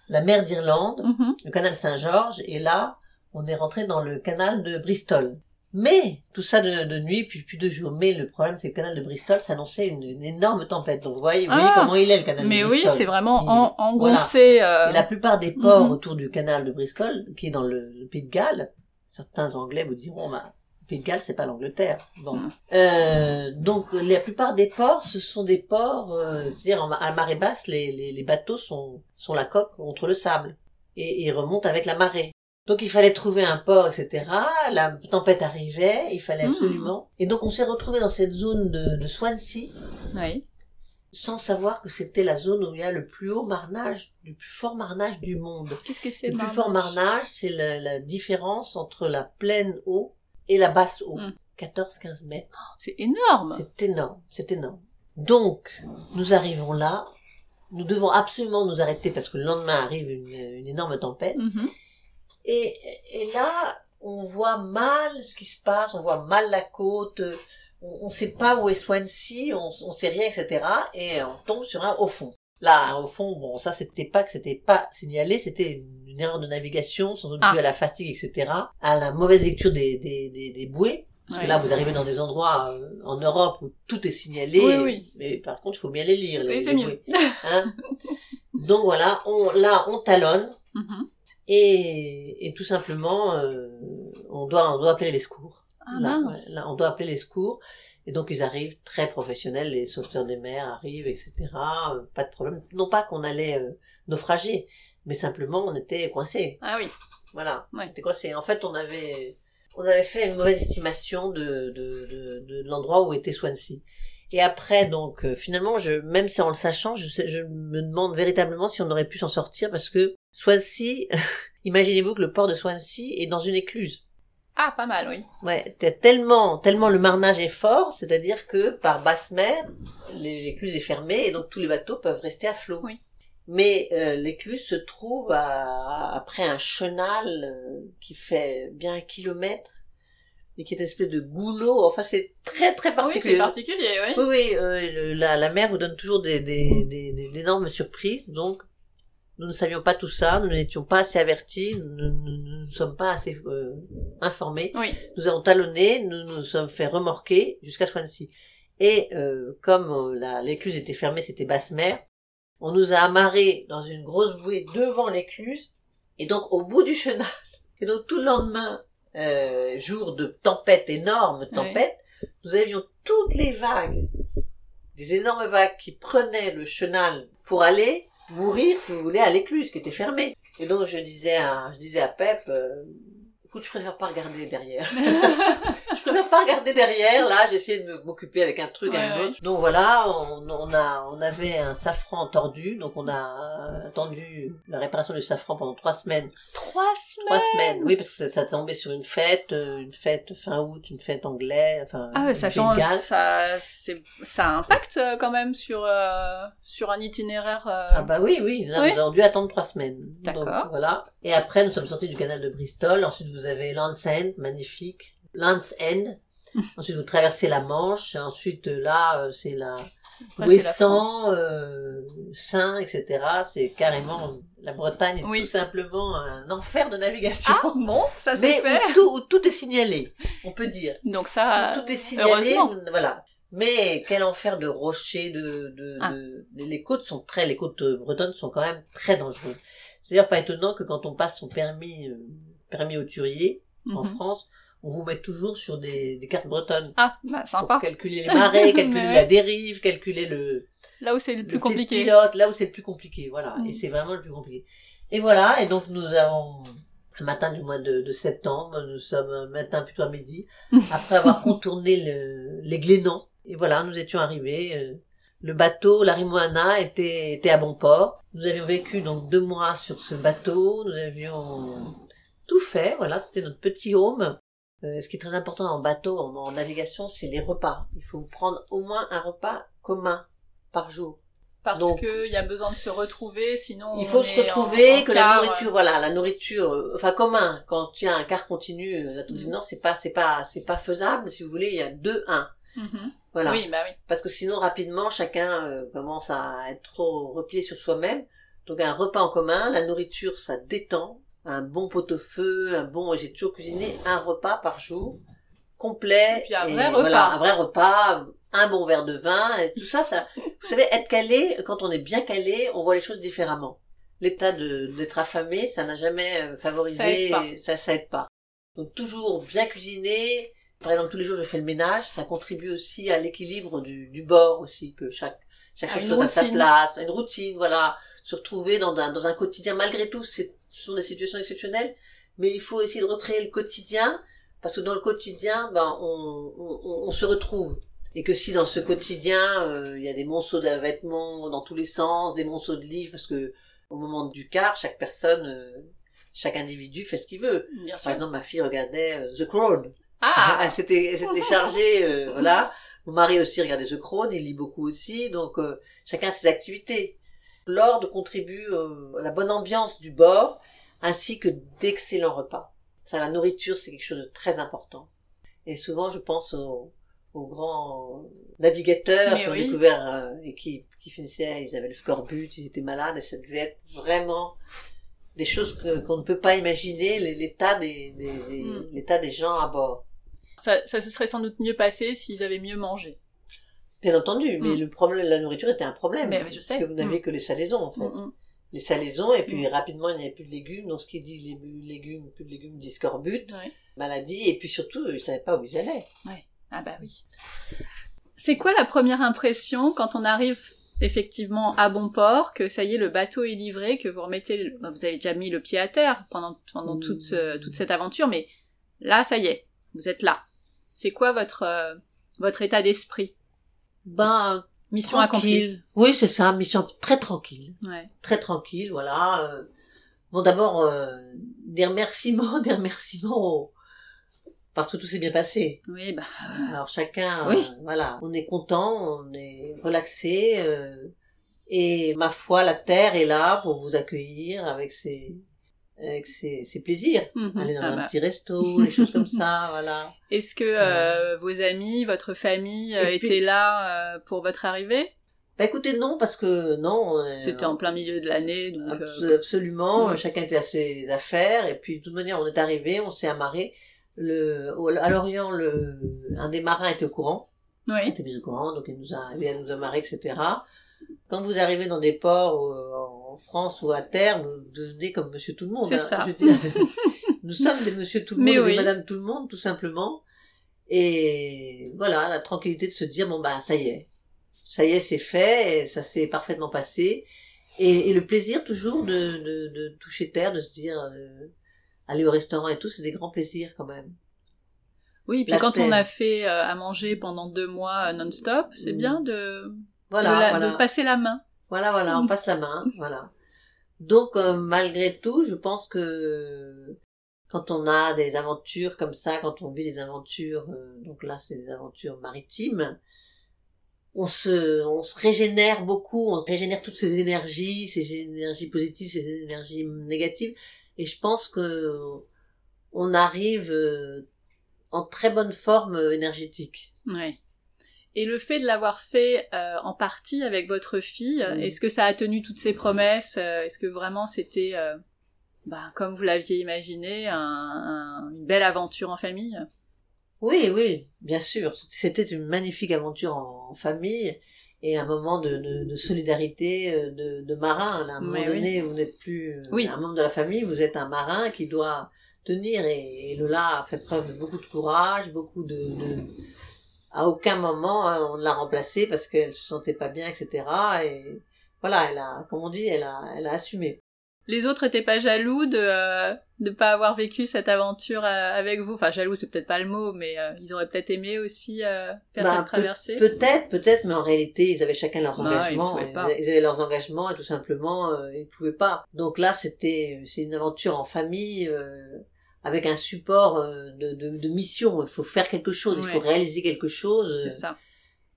la mer d'Irlande, Mhm. le canal Saint-Georges, et là on est rentré dans le canal de Bristol. Mais tout ça de, de nuit, puis puis de jour. Mais le problème, c'est que le canal de Bristol s'annonçait une, une énorme tempête. Donc vous voyez, vous voyez Ah. comment il est le canal Mais de oui, Bristol. c'est vraiment Il- en, engoncé. euh, et la plupart des ports Mhm. autour du canal de Bristol, qui est dans le, le Pays de Galles, certains Anglais vous diront, bah, le Pays de Galles, c'est pas l'Angleterre. Bon. Mhm. Euh, donc, la plupart des ports, ce sont des ports, euh, c'est-à-dire à marée basse, les, les, les bateaux sont, sont la coque contre le sable. Et ils remontent avec la marée. Donc il fallait trouver un port, etc. La tempête arrivait, il fallait Mhm. absolument. Et donc on s'est retrouvé dans cette zone de, de Swansea, Oui. sans savoir que c'était la zone où il y a le plus haut marnage, le plus fort marnage du monde. Qu'est-ce que c'est Le le plus fort marnage? c'est la, la différence entre la pleine eau et la basse eau. Mm. 14-15 mètres. C'est énorme. C'est énorme, c'est énorme. Donc, nous arrivons là. Nous devons absolument nous arrêter parce que le lendemain arrive une, une énorme tempête. Mhm. Et, et là, on voit mal ce qui se passe, on voit mal la côte, on ne sait pas où est Swansea, on, on sait rien, etc. Et on tombe sur un au fond. Là, au fond, bon, ça c'était pas que c'était pas signalé, c'était une, erreur de navigation, sans doute Ah. due à la fatigue, etc. À la mauvaise lecture des, des, des, des bouées. Parce Ouais. que là, vous arrivez dans des endroits euh, en Europe où tout est signalé. Oui, oui. Mais par contre, il faut bien les lire. les- Oui, c'est mieux. hein. Donc voilà, on, là, on talonne. Mhm. Et, et tout simplement, euh, on doit on doit appeler les secours. Ah là, mince. ouais, là, on doit appeler les secours. Et donc ils arrivent très professionnels, les sauveteurs des mers arrivent, etc. Euh, pas de problème. Non pas qu'on allait euh, naufrager, mais simplement on était coincés. Ah oui. Voilà, Ouais. on était coincés. En fait, on avait on avait fait une mauvaise estimation de de, de, de l'endroit où était Swansea. Et après, donc, euh, finalement, je, même si en le sachant, je, sais- je me demande véritablement si on aurait pu s'en sortir parce que Swansea, imaginez-vous que le port de Swansea est dans une écluse. Ah, pas mal, oui. Ouais, t'as tellement, tellement le marnage est fort, c'est-à-dire que par basse mer, l'é- l'écluse est fermée et donc tous les bateaux peuvent rester à flot. Oui. Mais euh, l'écluse se trouve à- après un chenal euh, qui fait bien un kilomètre et qui est une espèce de goulot. Enfin, c'est très très Oui, particulier. c'est particulier, oui. Oui, oui, euh, la, la mer vous donne toujours des, des, des, des- d'énormes surprises, donc nous ne savions pas tout ça, nous n'étions pas assez avertis, nous ne sommes pas assez euh, informés. Oui. Nous avons talonné, nous nous sommes fait remorquer jusqu'à Swansea. Et euh, comme euh, la- l'écluse était fermée, c'était basse mer, on nous a amarrés dans une grosse bouée devant l'écluse, et donc au bout du chenal. Et donc tout le lendemain, euh, jour de tempête, énorme tempête, nous avions toutes les vagues, des énormes vagues qui prenaient le chenal pour aller mourir, si vous voulez, à l'écluse qui était fermée. Et donc je disais à, je disais à Pep, euh, écoute, je préfère pas regarder derrière. je préfère pas regarder derrière. Là, j'essayais de m'occuper avec un truc, Ouais, un ouais. autre. Donc voilà, on, on a, on avait un safran tordu, donc on a attendu la réparation du safran pendant trois semaines. Trois semaines. Trois semaines, oui, parce que ça, ça tombait sur une fête, euh, une fête fin août, une fête anglaise, enfin. Ah ouais, ça change, ça, ça impacte euh, quand même sur, euh, sur un itinéraire. euh, Ah bah oui, oui, là, Oui. nous avons dû attendre trois semaines. D'accord. Voilà. Et après, nous sommes sortis du canal de Bristol. Ensuite, vous avez Land's End, magnifique. Land's End. Ensuite, vous traversez la Manche. Ensuite, euh, là, euh, c'est la c'est. Ouessant, euh, Saint, etc. C'est carrément la Bretagne est Oui. tout simplement un enfer de navigation. Ah bon, ça Mais fait. où tout, où tout est signalé, on peut dire. Donc ça, tout, tout est signalé, heureusement. voilà. Mais quel enfer de rochers, de, de, Ah. de- les côtes sont très, les côtes euh, bretonnes sont quand même très dangereuses. C'est d'ailleurs pas étonnant que quand on passe son permis, euh, permis auturier en Mhm. France, on vous met toujours sur des, des cartes bretonnes Ah, bah pour sympa. calculer les marées, calculer la dérive, calculer le, Là où c'est le plus le compliqué. pilote, là où c'est le plus compliqué, voilà. Mm. Et c'est vraiment le plus compliqué. Et voilà, et donc nous avons le matin du mois de, de septembre, nous sommes un matin plutôt à midi, après avoir contourné le, les Glénans. Et voilà, nous étions arrivés. euh, le bateau, la Rimoana, était, était à bon port. Nous avions vécu donc deux mois sur ce bateau. Nous avions tout fait. Voilà, c'était notre petit home. Euh, ce qui est très important en bateau, en, navigation, c'est les repas. Il faut prendre au moins un repas commun par jour. Parce qu'il y a besoin de se retrouver, sinon il faut se retrouver, que la nourriture, voilà, la nourriture, euh, enfin commun. Quand tu as un quart continu, la du Nord, c'est pas, c'est pas, c'est pas faisable. Si vous voulez, il y a deux un. Mhm. Voilà. Oui, bah oui. Parce que sinon, rapidement, chacun euh, commence à être trop replié sur soi-même. Donc un repas en commun, la nourriture, ça détend, un bon pot-au-feu, un bon, j'ai toujours cuisiné un repas par jour, complet. Et puis un vrai repas. Voilà, un vrai repas, un bon verre de vin, et tout ça, ça, vous savez, être calé, quand on est bien calé, on voit les choses différemment. L'état d'être affamé, ça n'a jamais euh, favorisé, ça aide, ça aide pas. Donc toujours bien cuisiner. Par exemple, tous les jours, je fais le ménage. Ça contribue aussi à l'équilibre du, du bord aussi, que chaque, chaque chose soit à sa place. Une routine, voilà. Se retrouver dans un, dans un quotidien, malgré tout, ce sont des situations exceptionnelles, mais il faut essayer de recréer le quotidien, parce que dans le quotidien, ben, on, on, on se retrouve. Et que si dans ce quotidien, euh, il y a des monceaux de vêtements dans tous les sens, des monceaux de livres, parce que au moment du quart, chaque personne, euh, chaque individu fait ce qu'il veut. Par exemple, ma fille regardait euh, The Crown. Ah Elle s'était, elle s'était chargée, voilà. Mon mari aussi regardait The Crown, il lit beaucoup aussi, donc chacun ses activités. L'ordre contribue à la bonne ambiance du bord, ainsi que d'excellents repas. Ça, la nourriture, c'est quelque chose de très important. Et souvent, je pense aux, grands navigateurs qui ont découvert euh, et qui, qui finissaient, ils avaient le scorbut, ils étaient malades, et ça devait être vraiment des choses qu'on ne peut pas imaginer, l'état des, des, hmm. l'état des gens à bord. Ça, ça se serait sans doute mieux passé s'ils avaient mieux mangé. Bien entendu, mais hmm. le problème de la nourriture était un problème. Mais, je sais. Parce que vous n'aviez hmm. que les salaisons, en fait les salaisons et puis mm. rapidement il n'y avait plus de légumes donc ce qui dit les légumes plus de légumes dit scorbut maladie et puis surtout ils savaient pas où ils allaient ouais. ah bah oui c'est quoi la première impression quand on arrive effectivement à bon port que ça y est le bateau est livré que vous remettez vous avez déjà mis le pied à terre pendant pendant toute mm. toute cette aventure mais là ça y est vous êtes là c'est quoi votre euh, votre état d'esprit? Ben Mission accomplie. Oui, c'est ça, mission très tranquille. Ouais. Très tranquille, voilà. Euh. Bon, d'abord, euh, des remerciements, des remerciements parce que tout s'est bien passé. Oui, bah. Alors chacun, oui. Euh, voilà, on est content, on est relaxé, et ma foi, la terre est là pour vous accueillir avec ses avec ses, ses plaisirs, mhm. aller dans ah un bah. petit resto, des choses comme ça, voilà. Est-ce que euh, vos amis, votre famille euh, étaient là euh, pour votre arrivée? Bah écoutez, non, parce que non. C'était en plein milieu de l'année, donc. absolument, chacun était à ses affaires, et puis de toute manière, on est arrivé, on s'est amarré. Le, à Lorient, le, un des marins était au courant. Oui. Il était bien au courant, donc il nous a, il nous amarré, etc. Quand vous arrivez dans des ports en France ou à terre, vous devenez comme Monsieur Tout le Monde. C'est hein. ça. nous sommes des Monsieur Tout le Monde, des Madame Tout le Monde, tout simplement. Et voilà, la tranquillité de se dire bon bah ça y est, ça y est, c'est fait, et ça s'est parfaitement passé. Et, le plaisir toujours de, de, de, toucher terre, de se dire euh, aller au restaurant et tout, c'est des grands plaisirs quand même. Oui, puis quand on a fait euh, à manger pendant deux mois euh, non-stop, c'est mm. bien de voilà, de, passer la main. Voilà, voilà, on passe la main, voilà. Donc euh, malgré tout, je pense que quand on a des aventures comme ça, quand on vit des aventures, euh, donc là c'est des aventures maritimes, on se, on se régénère beaucoup, on régénère toutes ces énergies, ces énergies positives, ces énergies négatives, et je pense que on arrive euh, en très bonne forme énergétique. Ouais. Et le fait de l'avoir fait euh, en partie avec votre fille, est-ce que ça a tenu toutes ses promesses euh, Est-ce que vraiment c'était, euh, bah, comme vous l'aviez imaginé, un, une belle aventure en famille? Oui, oui, bien sûr. C'était une magnifique aventure en, famille et un moment de, de, de solidarité de, de marin. À un moment donné, vous n'êtes plus un membre de la famille, vous êtes un marin qui doit tenir. Et, et Lola a fait preuve de beaucoup de courage, beaucoup de à aucun moment hein, on l'a remplacée parce qu'elle se sentait pas bien, etc. Et voilà, elle a, comme on dit, elle a, elle a assumé. Les autres étaient pas jaloux de euh, de pas avoir vécu cette aventure euh, avec vous. Enfin, jaloux, c'est peut-être pas le mot, mais euh, ils auraient peut-être aimé aussi euh, faire Bah, cette traversée. Peut-être, peut-être, mais en réalité, ils avaient chacun leurs Non, engagements. Ils, ils avaient leurs engagements et tout simplement, ils pouvaient pas. Donc là, c'était, c'est une aventure en famille avec un support euh, de, de, de mission. Il faut faire quelque chose, il faut réaliser quelque chose. C'est ça.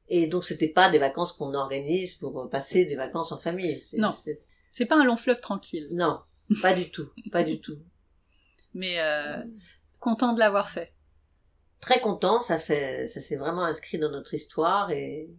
Et donc, c'était pas des vacances qu'on organise pour euh, passer des vacances en famille. Non. c'est- C'est pas un long fleuve tranquille, non, pas du tout, pas du tout. mais euh, content de l'avoir fait. Très content, ça fait, ça s'est vraiment inscrit dans notre histoire et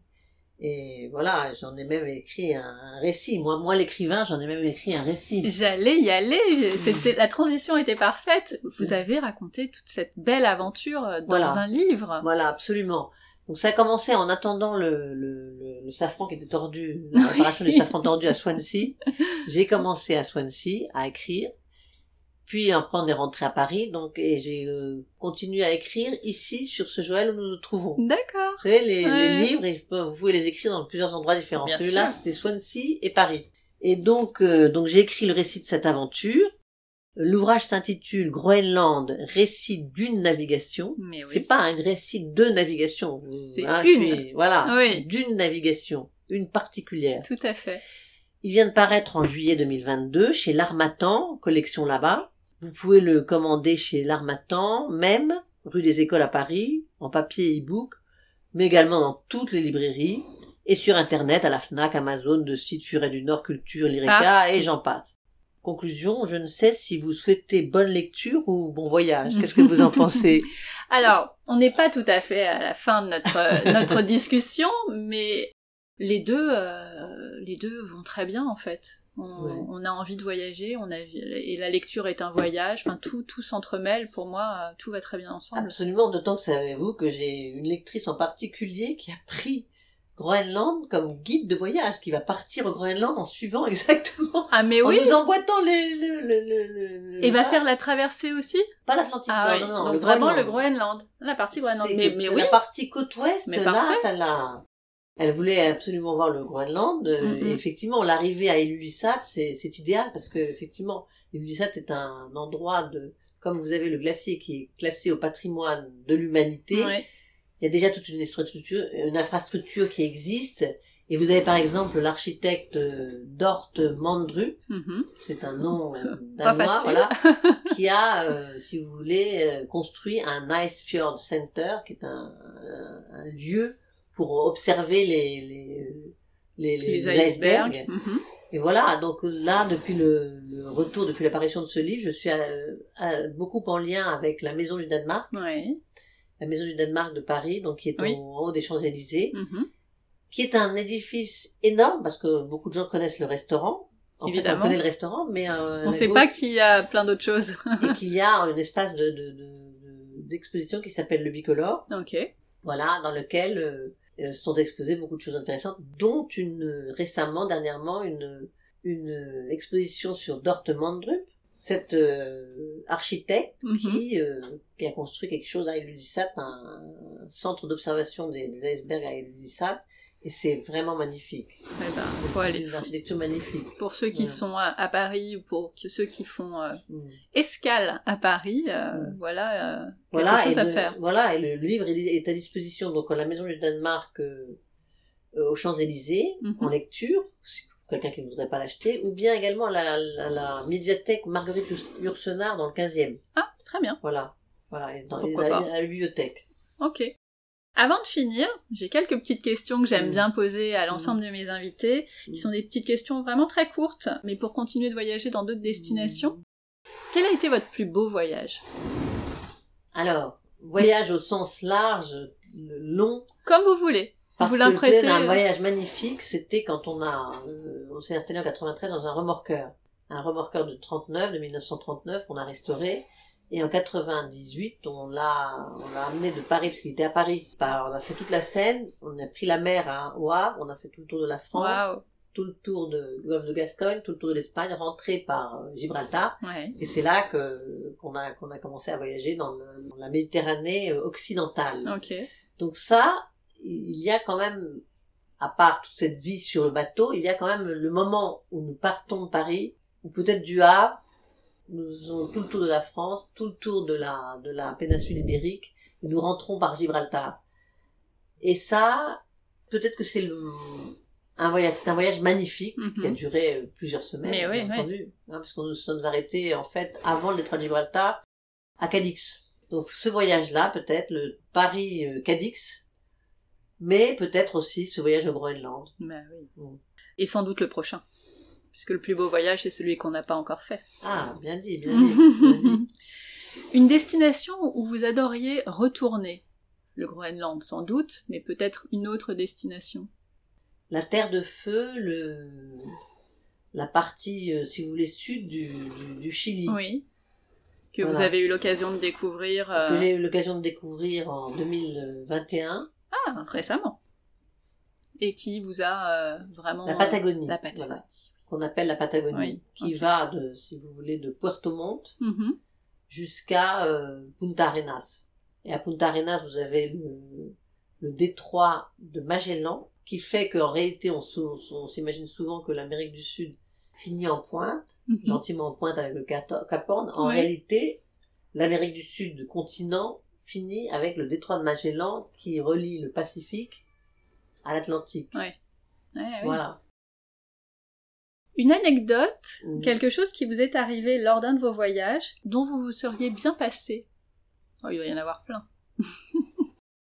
et voilà, j'en ai même écrit un, un récit. Moi, moi l'écrivain, j'en ai même écrit un récit. J'allais y aller. C'était la transition était parfaite. Vous avez raconté toute cette belle aventure euh, dans Voilà. un livre. Voilà, absolument. Donc ça a commencé en attendant le, le, le, le safran qui était tordu, la réparation du safran tordu à Swansea. J'ai commencé à Swansea à écrire. Puis après on est rentré à Paris, donc et j'ai euh, continué à écrire ici sur ce Joël où nous nous trouvons. D'accord. Vous savez, les, Ouais. les livres, vous pouvez les écrire dans plusieurs endroits différents. Celui-là, c'était Swansea et Paris. Et donc, euh, donc j'ai écrit le récit de cette aventure. L'ouvrage s'intitule Groenland, récit d'une navigation. Mais C'est oui. pas un récit de navigation. vous- C'est hein, une. suis- voilà, Oui. d'une navigation, une particulière. Tout à fait. Il vient de paraître en juillet 2022 chez l'Armatan, collection là-bas. Vous pouvez le commander chez l'Armatan, même rue des Écoles à Paris, en papier et e-book, mais également dans toutes les librairies et sur Internet à la Fnac, Amazon, de site Furet du Nord, Culture, Lyrica et j'en passe. Conclusion, je ne sais si vous souhaitez bonne lecture ou bon voyage. Qu'est-ce que vous en pensez? Alors, on n'est pas tout à fait à la fin de notre euh, notre discussion, mais les deux euh, les deux vont très bien en fait. On, Ouais. on a envie de voyager, on a et la lecture est un voyage. Enfin, tout tout s'entremêle. Pour moi, euh, tout va très bien ensemble. Absolument, d'autant que savez-vous que j'ai une lectrice en particulier qui a pris Groenland comme guide de voyage, qui va partir au Groenland en suivant exactement, Ah mais en oui. nous emboîtant les, le, le, le, le- le- Et va faire la traversée aussi? Pas l'Atlantique Ah oui. non, non, Donc le vraiment Groenland. le Groenland, la partie Groenland. Mais mais la oui. partie côte ouest, Mais là, parfait. ça l'a. Elle voulait absolument voir le Groenland. euh, Mhm. Et effectivement, l'arrivée à Ilulissat, c'est c'est idéal parce que effectivement, Ilulissat est un endroit de, comme vous avez le glacier qui est classé au patrimoine de l'humanité. Ouais. Il y a déjà toute une infrastructure, une infrastructure qui existe. Et vous avez par exemple l'architecte euh, Dort Mandru, Mhm. c'est un nom euh, danois, voilà, qui a, euh, si vous voulez, construit un Ice Fjord Center, qui est un- un lieu pour observer les, les, les, les Les icebergs. Mhm. Et voilà, donc là, depuis le, le retour, depuis l'apparition de ce livre, je suis beaucoup en lien avec la Maison du Danemark, Ouais. la Maison du Danemark de Paris, donc qui est Oui. au- en haut des Champs-Élysées, Mhm. qui est un édifice énorme, parce que beaucoup de gens connaissent le restaurant. En fait, Évidemment. on connaît le restaurant, mais euh, On à sait gauche- pas qu'il y a plein d'autres choses. et qu'il y a un espace de, de, de- de- d'exposition qui s'appelle le Bicolore, ok. voilà, dans lequel euh, sont exposées beaucoup de choses intéressantes, dont une euh, récemment, dernièrement, une une euh, exposition sur Dort Mandrup, cette euh, architecte Mhm. qui euh, qui a construit quelque chose à Ilulissat, un, un centre d'observation des, des icebergs à Ilulissat, et c'est vraiment magnifique. Eh ben, faut C'est aller. une architecture magnifique. Pour ceux qui Ouais. sont à, à Paris ou pour ceux qui font euh, Mm. escale à Paris, euh, Mm. voilà, euh, voilà, quelque chose à le- faire. Voilà, et le livre est à disposition donc à la Maison du Danemark euh, euh, aux Champs-Élysées Mhm. en lecture, si pour quelqu'un qui ne voudrait pas l'acheter, ou bien également à la, la, la médiathèque Marguerite Urs- Yourcenar dans le 15e. Ah, très bien. Voilà, voilà, et dans et à la bibliothèque. Ok. Avant de finir, j'ai quelques petites questions que j'aime Mm. bien poser à l'ensemble de mes invités, qui Mm. sont des petites questions vraiment très courtes, mais pour continuer de voyager dans d'autres destinations. Quel a été votre plus beau voyage? Alors, voyage au sens large, long, Comme vous voulez. parce vous que l'imprêtez. un voyage magnifique, c'était quand on a, euh, on s'est installé en 93 dans un remorqueur. Un remorqueur de 39, de 1939, qu'on a restauré. Et en 98, on l'a, on l'a amené de Paris, parce qu'il était à Paris. Par- on a fait toute la Seine, on a pris la mer à, au Havre, on a fait tout le tour de la France, tout le tour de golfe de Gascogne, tout le tour de l'Espagne, rentré par euh, Gibraltar. Ouais. Et c'est là que, qu'on a, qu'on a commencé à voyager dans, le- dans la Méditerranée euh, occidentale. Donc ça, il y a quand même, à part toute cette vie sur le bateau, il y a quand même le moment où nous partons de Paris, ou peut-être du Havre. Nous faisons tout le tour de la France, tout le tour de la, de la péninsule ibérique, et nous rentrons par Gibraltar. Et ça, peut-être que c'est le, un voyage, c'est un voyage magnifique qui a Mhm. duré euh, plusieurs semaines, Mais bien oui. entendu, hein, parce que nous sommes arrêtés en fait avant le détroit de Gibraltar à Cadix. Donc ce voyage-là, peut-être le Paris-Cadix, mais peut-être aussi ce voyage au Groenland. Bah oui. Mm. Et sans doute le prochain. Puisque le plus beau voyage, c'est celui qu'on n'a pas encore fait. Ah, bien dit, bien dit. bien dit. Une destination où vous adoriez retourner. Le Groenland, sans doute, mais peut-être une autre destination. La terre de feu, le la partie, euh, si vous voulez, sud du, du, du Chili, Oui. Que vous avez eu l'occasion de découvrir euh, que j'ai eu l'occasion de découvrir en 2021, ah, récemment. Et qui vous a euh, vraiment... la Patagonie, La Patagonie. voilà, qu'on appelle la Patagonie, Oui, qui va de, si vous voulez, de Puerto Montt Mhm. jusqu'à euh, Punta Arenas. Et à Punta Arenas, vous avez le, le détroit de Magellan, qui fait qu'en réalité, on, s'imagine souvent que l'Amérique du Sud finit en pointe, Mhm. gentiment en pointe avec le Cap Horn. En Oui. réalité, l'Amérique du Sud, le continent, finit avec le détroit de Magellan qui relie le Pacifique à l'Atlantique. Ouais. Voilà. Une anecdote, Mhm. quelque chose qui vous est arrivé lors d'un de vos voyages, dont vous vous seriez bien passé. Oh, il doit y en avoir plein.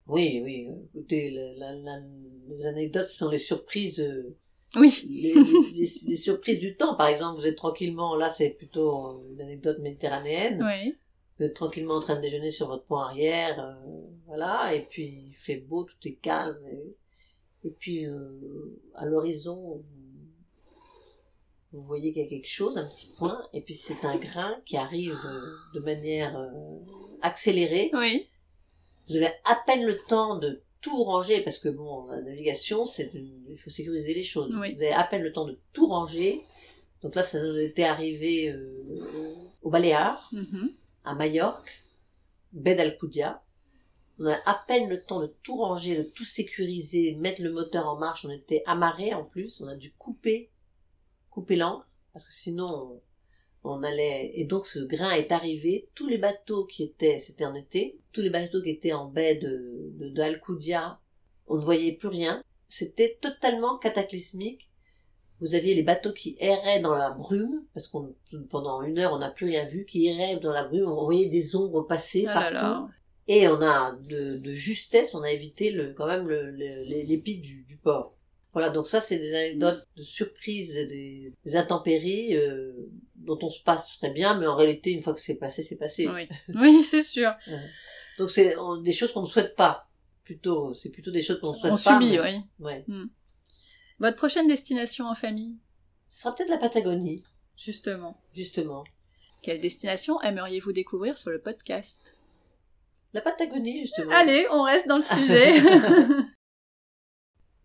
Oui, oui. euh, Écoutez, la- la- la- les anecdotes ce sont les surprises, euh, Oui. les, les- les- les surprises du temps. Par exemple, vous êtes tranquillement, là c'est plutôt euh, une anecdote méditerranéenne. Oui. Vous êtes tranquillement en train de déjeuner sur votre pont arrière, euh, voilà, et puis il fait beau, tout est calme, et, et puis euh, à l'horizon, vous, vous voyez qu'il y a quelque chose, un petit point, et puis c'est un grain qui arrive euh, de manière euh, accélérée. Oui. Vous avez à peine le temps de tout ranger, parce que bon, la navigation, c'est une- il faut sécuriser les choses. Oui. Vous avez à peine le temps de tout ranger. Donc là, ça nous était arrivé euh, au Baléares Mhm. à Majorque, baie d'Alcudia. On a à peine le temps de tout ranger, de tout sécuriser, mettre le moteur en marche. On était amarrés en plus. On a dû couper, couper l'ancre parce que sinon on, on allait. Et donc ce grain est arrivé. Tous les bateaux qui étaient, c'était en été, tous les bateaux qui étaient en baie de de, de Alcudia, on ne voyait plus rien. C'était totalement cataclysmique. Vous aviez les bateaux qui erraient dans la brume, parce qu'on pendant une heure on n'a plus rien vu, qui erraient dans la brume, on voyait des ombres passer Ah là partout. là. Et on a de, de justesse, on a évité le, quand même le, le- les, les pics du, du port. Voilà, donc ça c'est des anecdotes de surprises, et des, des intempéries euh, dont on se passe très bien, mais en réalité une fois que c'est passé, c'est passé. Oui, oui c'est sûr. Donc c'est on- des choses qu'on ne souhaite pas. Plutôt, c'est plutôt des choses qu'on ne souhaite On pas. subit, mais- oui. Ouais. Votre prochaine destination en famille, Ce sera peut-être la Patagonie, justement. justement. Quelle destination aimeriez-vous découvrir sur le podcast? La Patagonie, justement. Allez, on reste dans le sujet.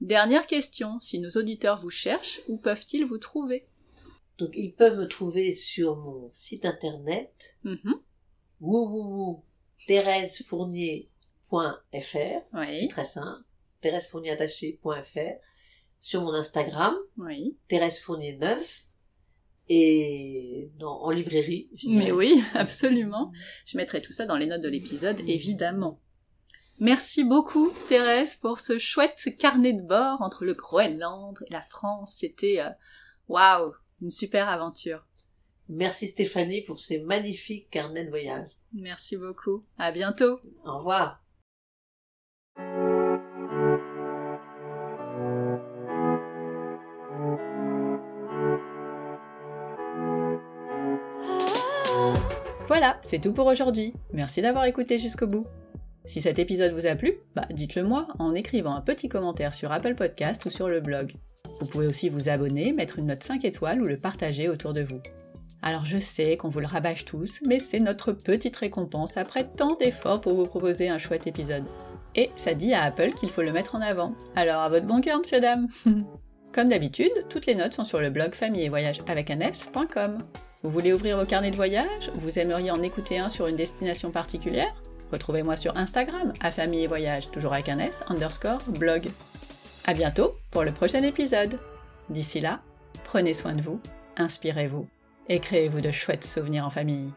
Dernière question, si nos auditeurs vous cherchent, où peuvent-ils vous trouver? Donc ils peuvent me trouver sur mon site internet Mhm. wouwouwou thérèsefournier.fr c'est Oui, très simple thérèsefournierattaché.fr sur mon Instagram oui. Thérèse Fournier 9 et dans, en librairie Mais oui, absolument. Je mettrai tout ça dans les notes de l'épisode, évidemment. Merci beaucoup, Thérèse, pour ce chouette carnet de bord entre le Groenland et la France. C'était, euh, waouh, une super aventure. merci Stéphanie pour ces magnifiques carnets de voyage Merci beaucoup. À bientôt. au revoir Voilà, c'est tout pour aujourd'hui. Merci d'avoir écouté jusqu'au bout. Si cet épisode vous a plu, bah dites-le moi en écrivant un petit commentaire sur Apple Podcast ou sur le blog. Vous pouvez aussi vous abonner, mettre une note 5 étoiles ou le partager autour de vous. Alors je sais qu'on vous le rabâche tous, mais c'est notre petite récompense après tant d'efforts pour vous proposer un chouette épisode. Et ça dit à Apple qu'il faut le mettre en avant. Alors à votre bon cœur, monsieur dame Comme d'habitude, toutes les notes sont sur le blog famille et voyage avec. Vous voulez ouvrir vos carnets de voyage? Vous aimeriez en écouter un sur une destination particulière? Retrouvez-moi sur Instagram, à famille et voyage, toujours avec un S, underscore, blog. À bientôt pour le prochain épisode. D'ici là, prenez soin de vous, inspirez-vous et créez-vous de chouettes souvenirs en famille.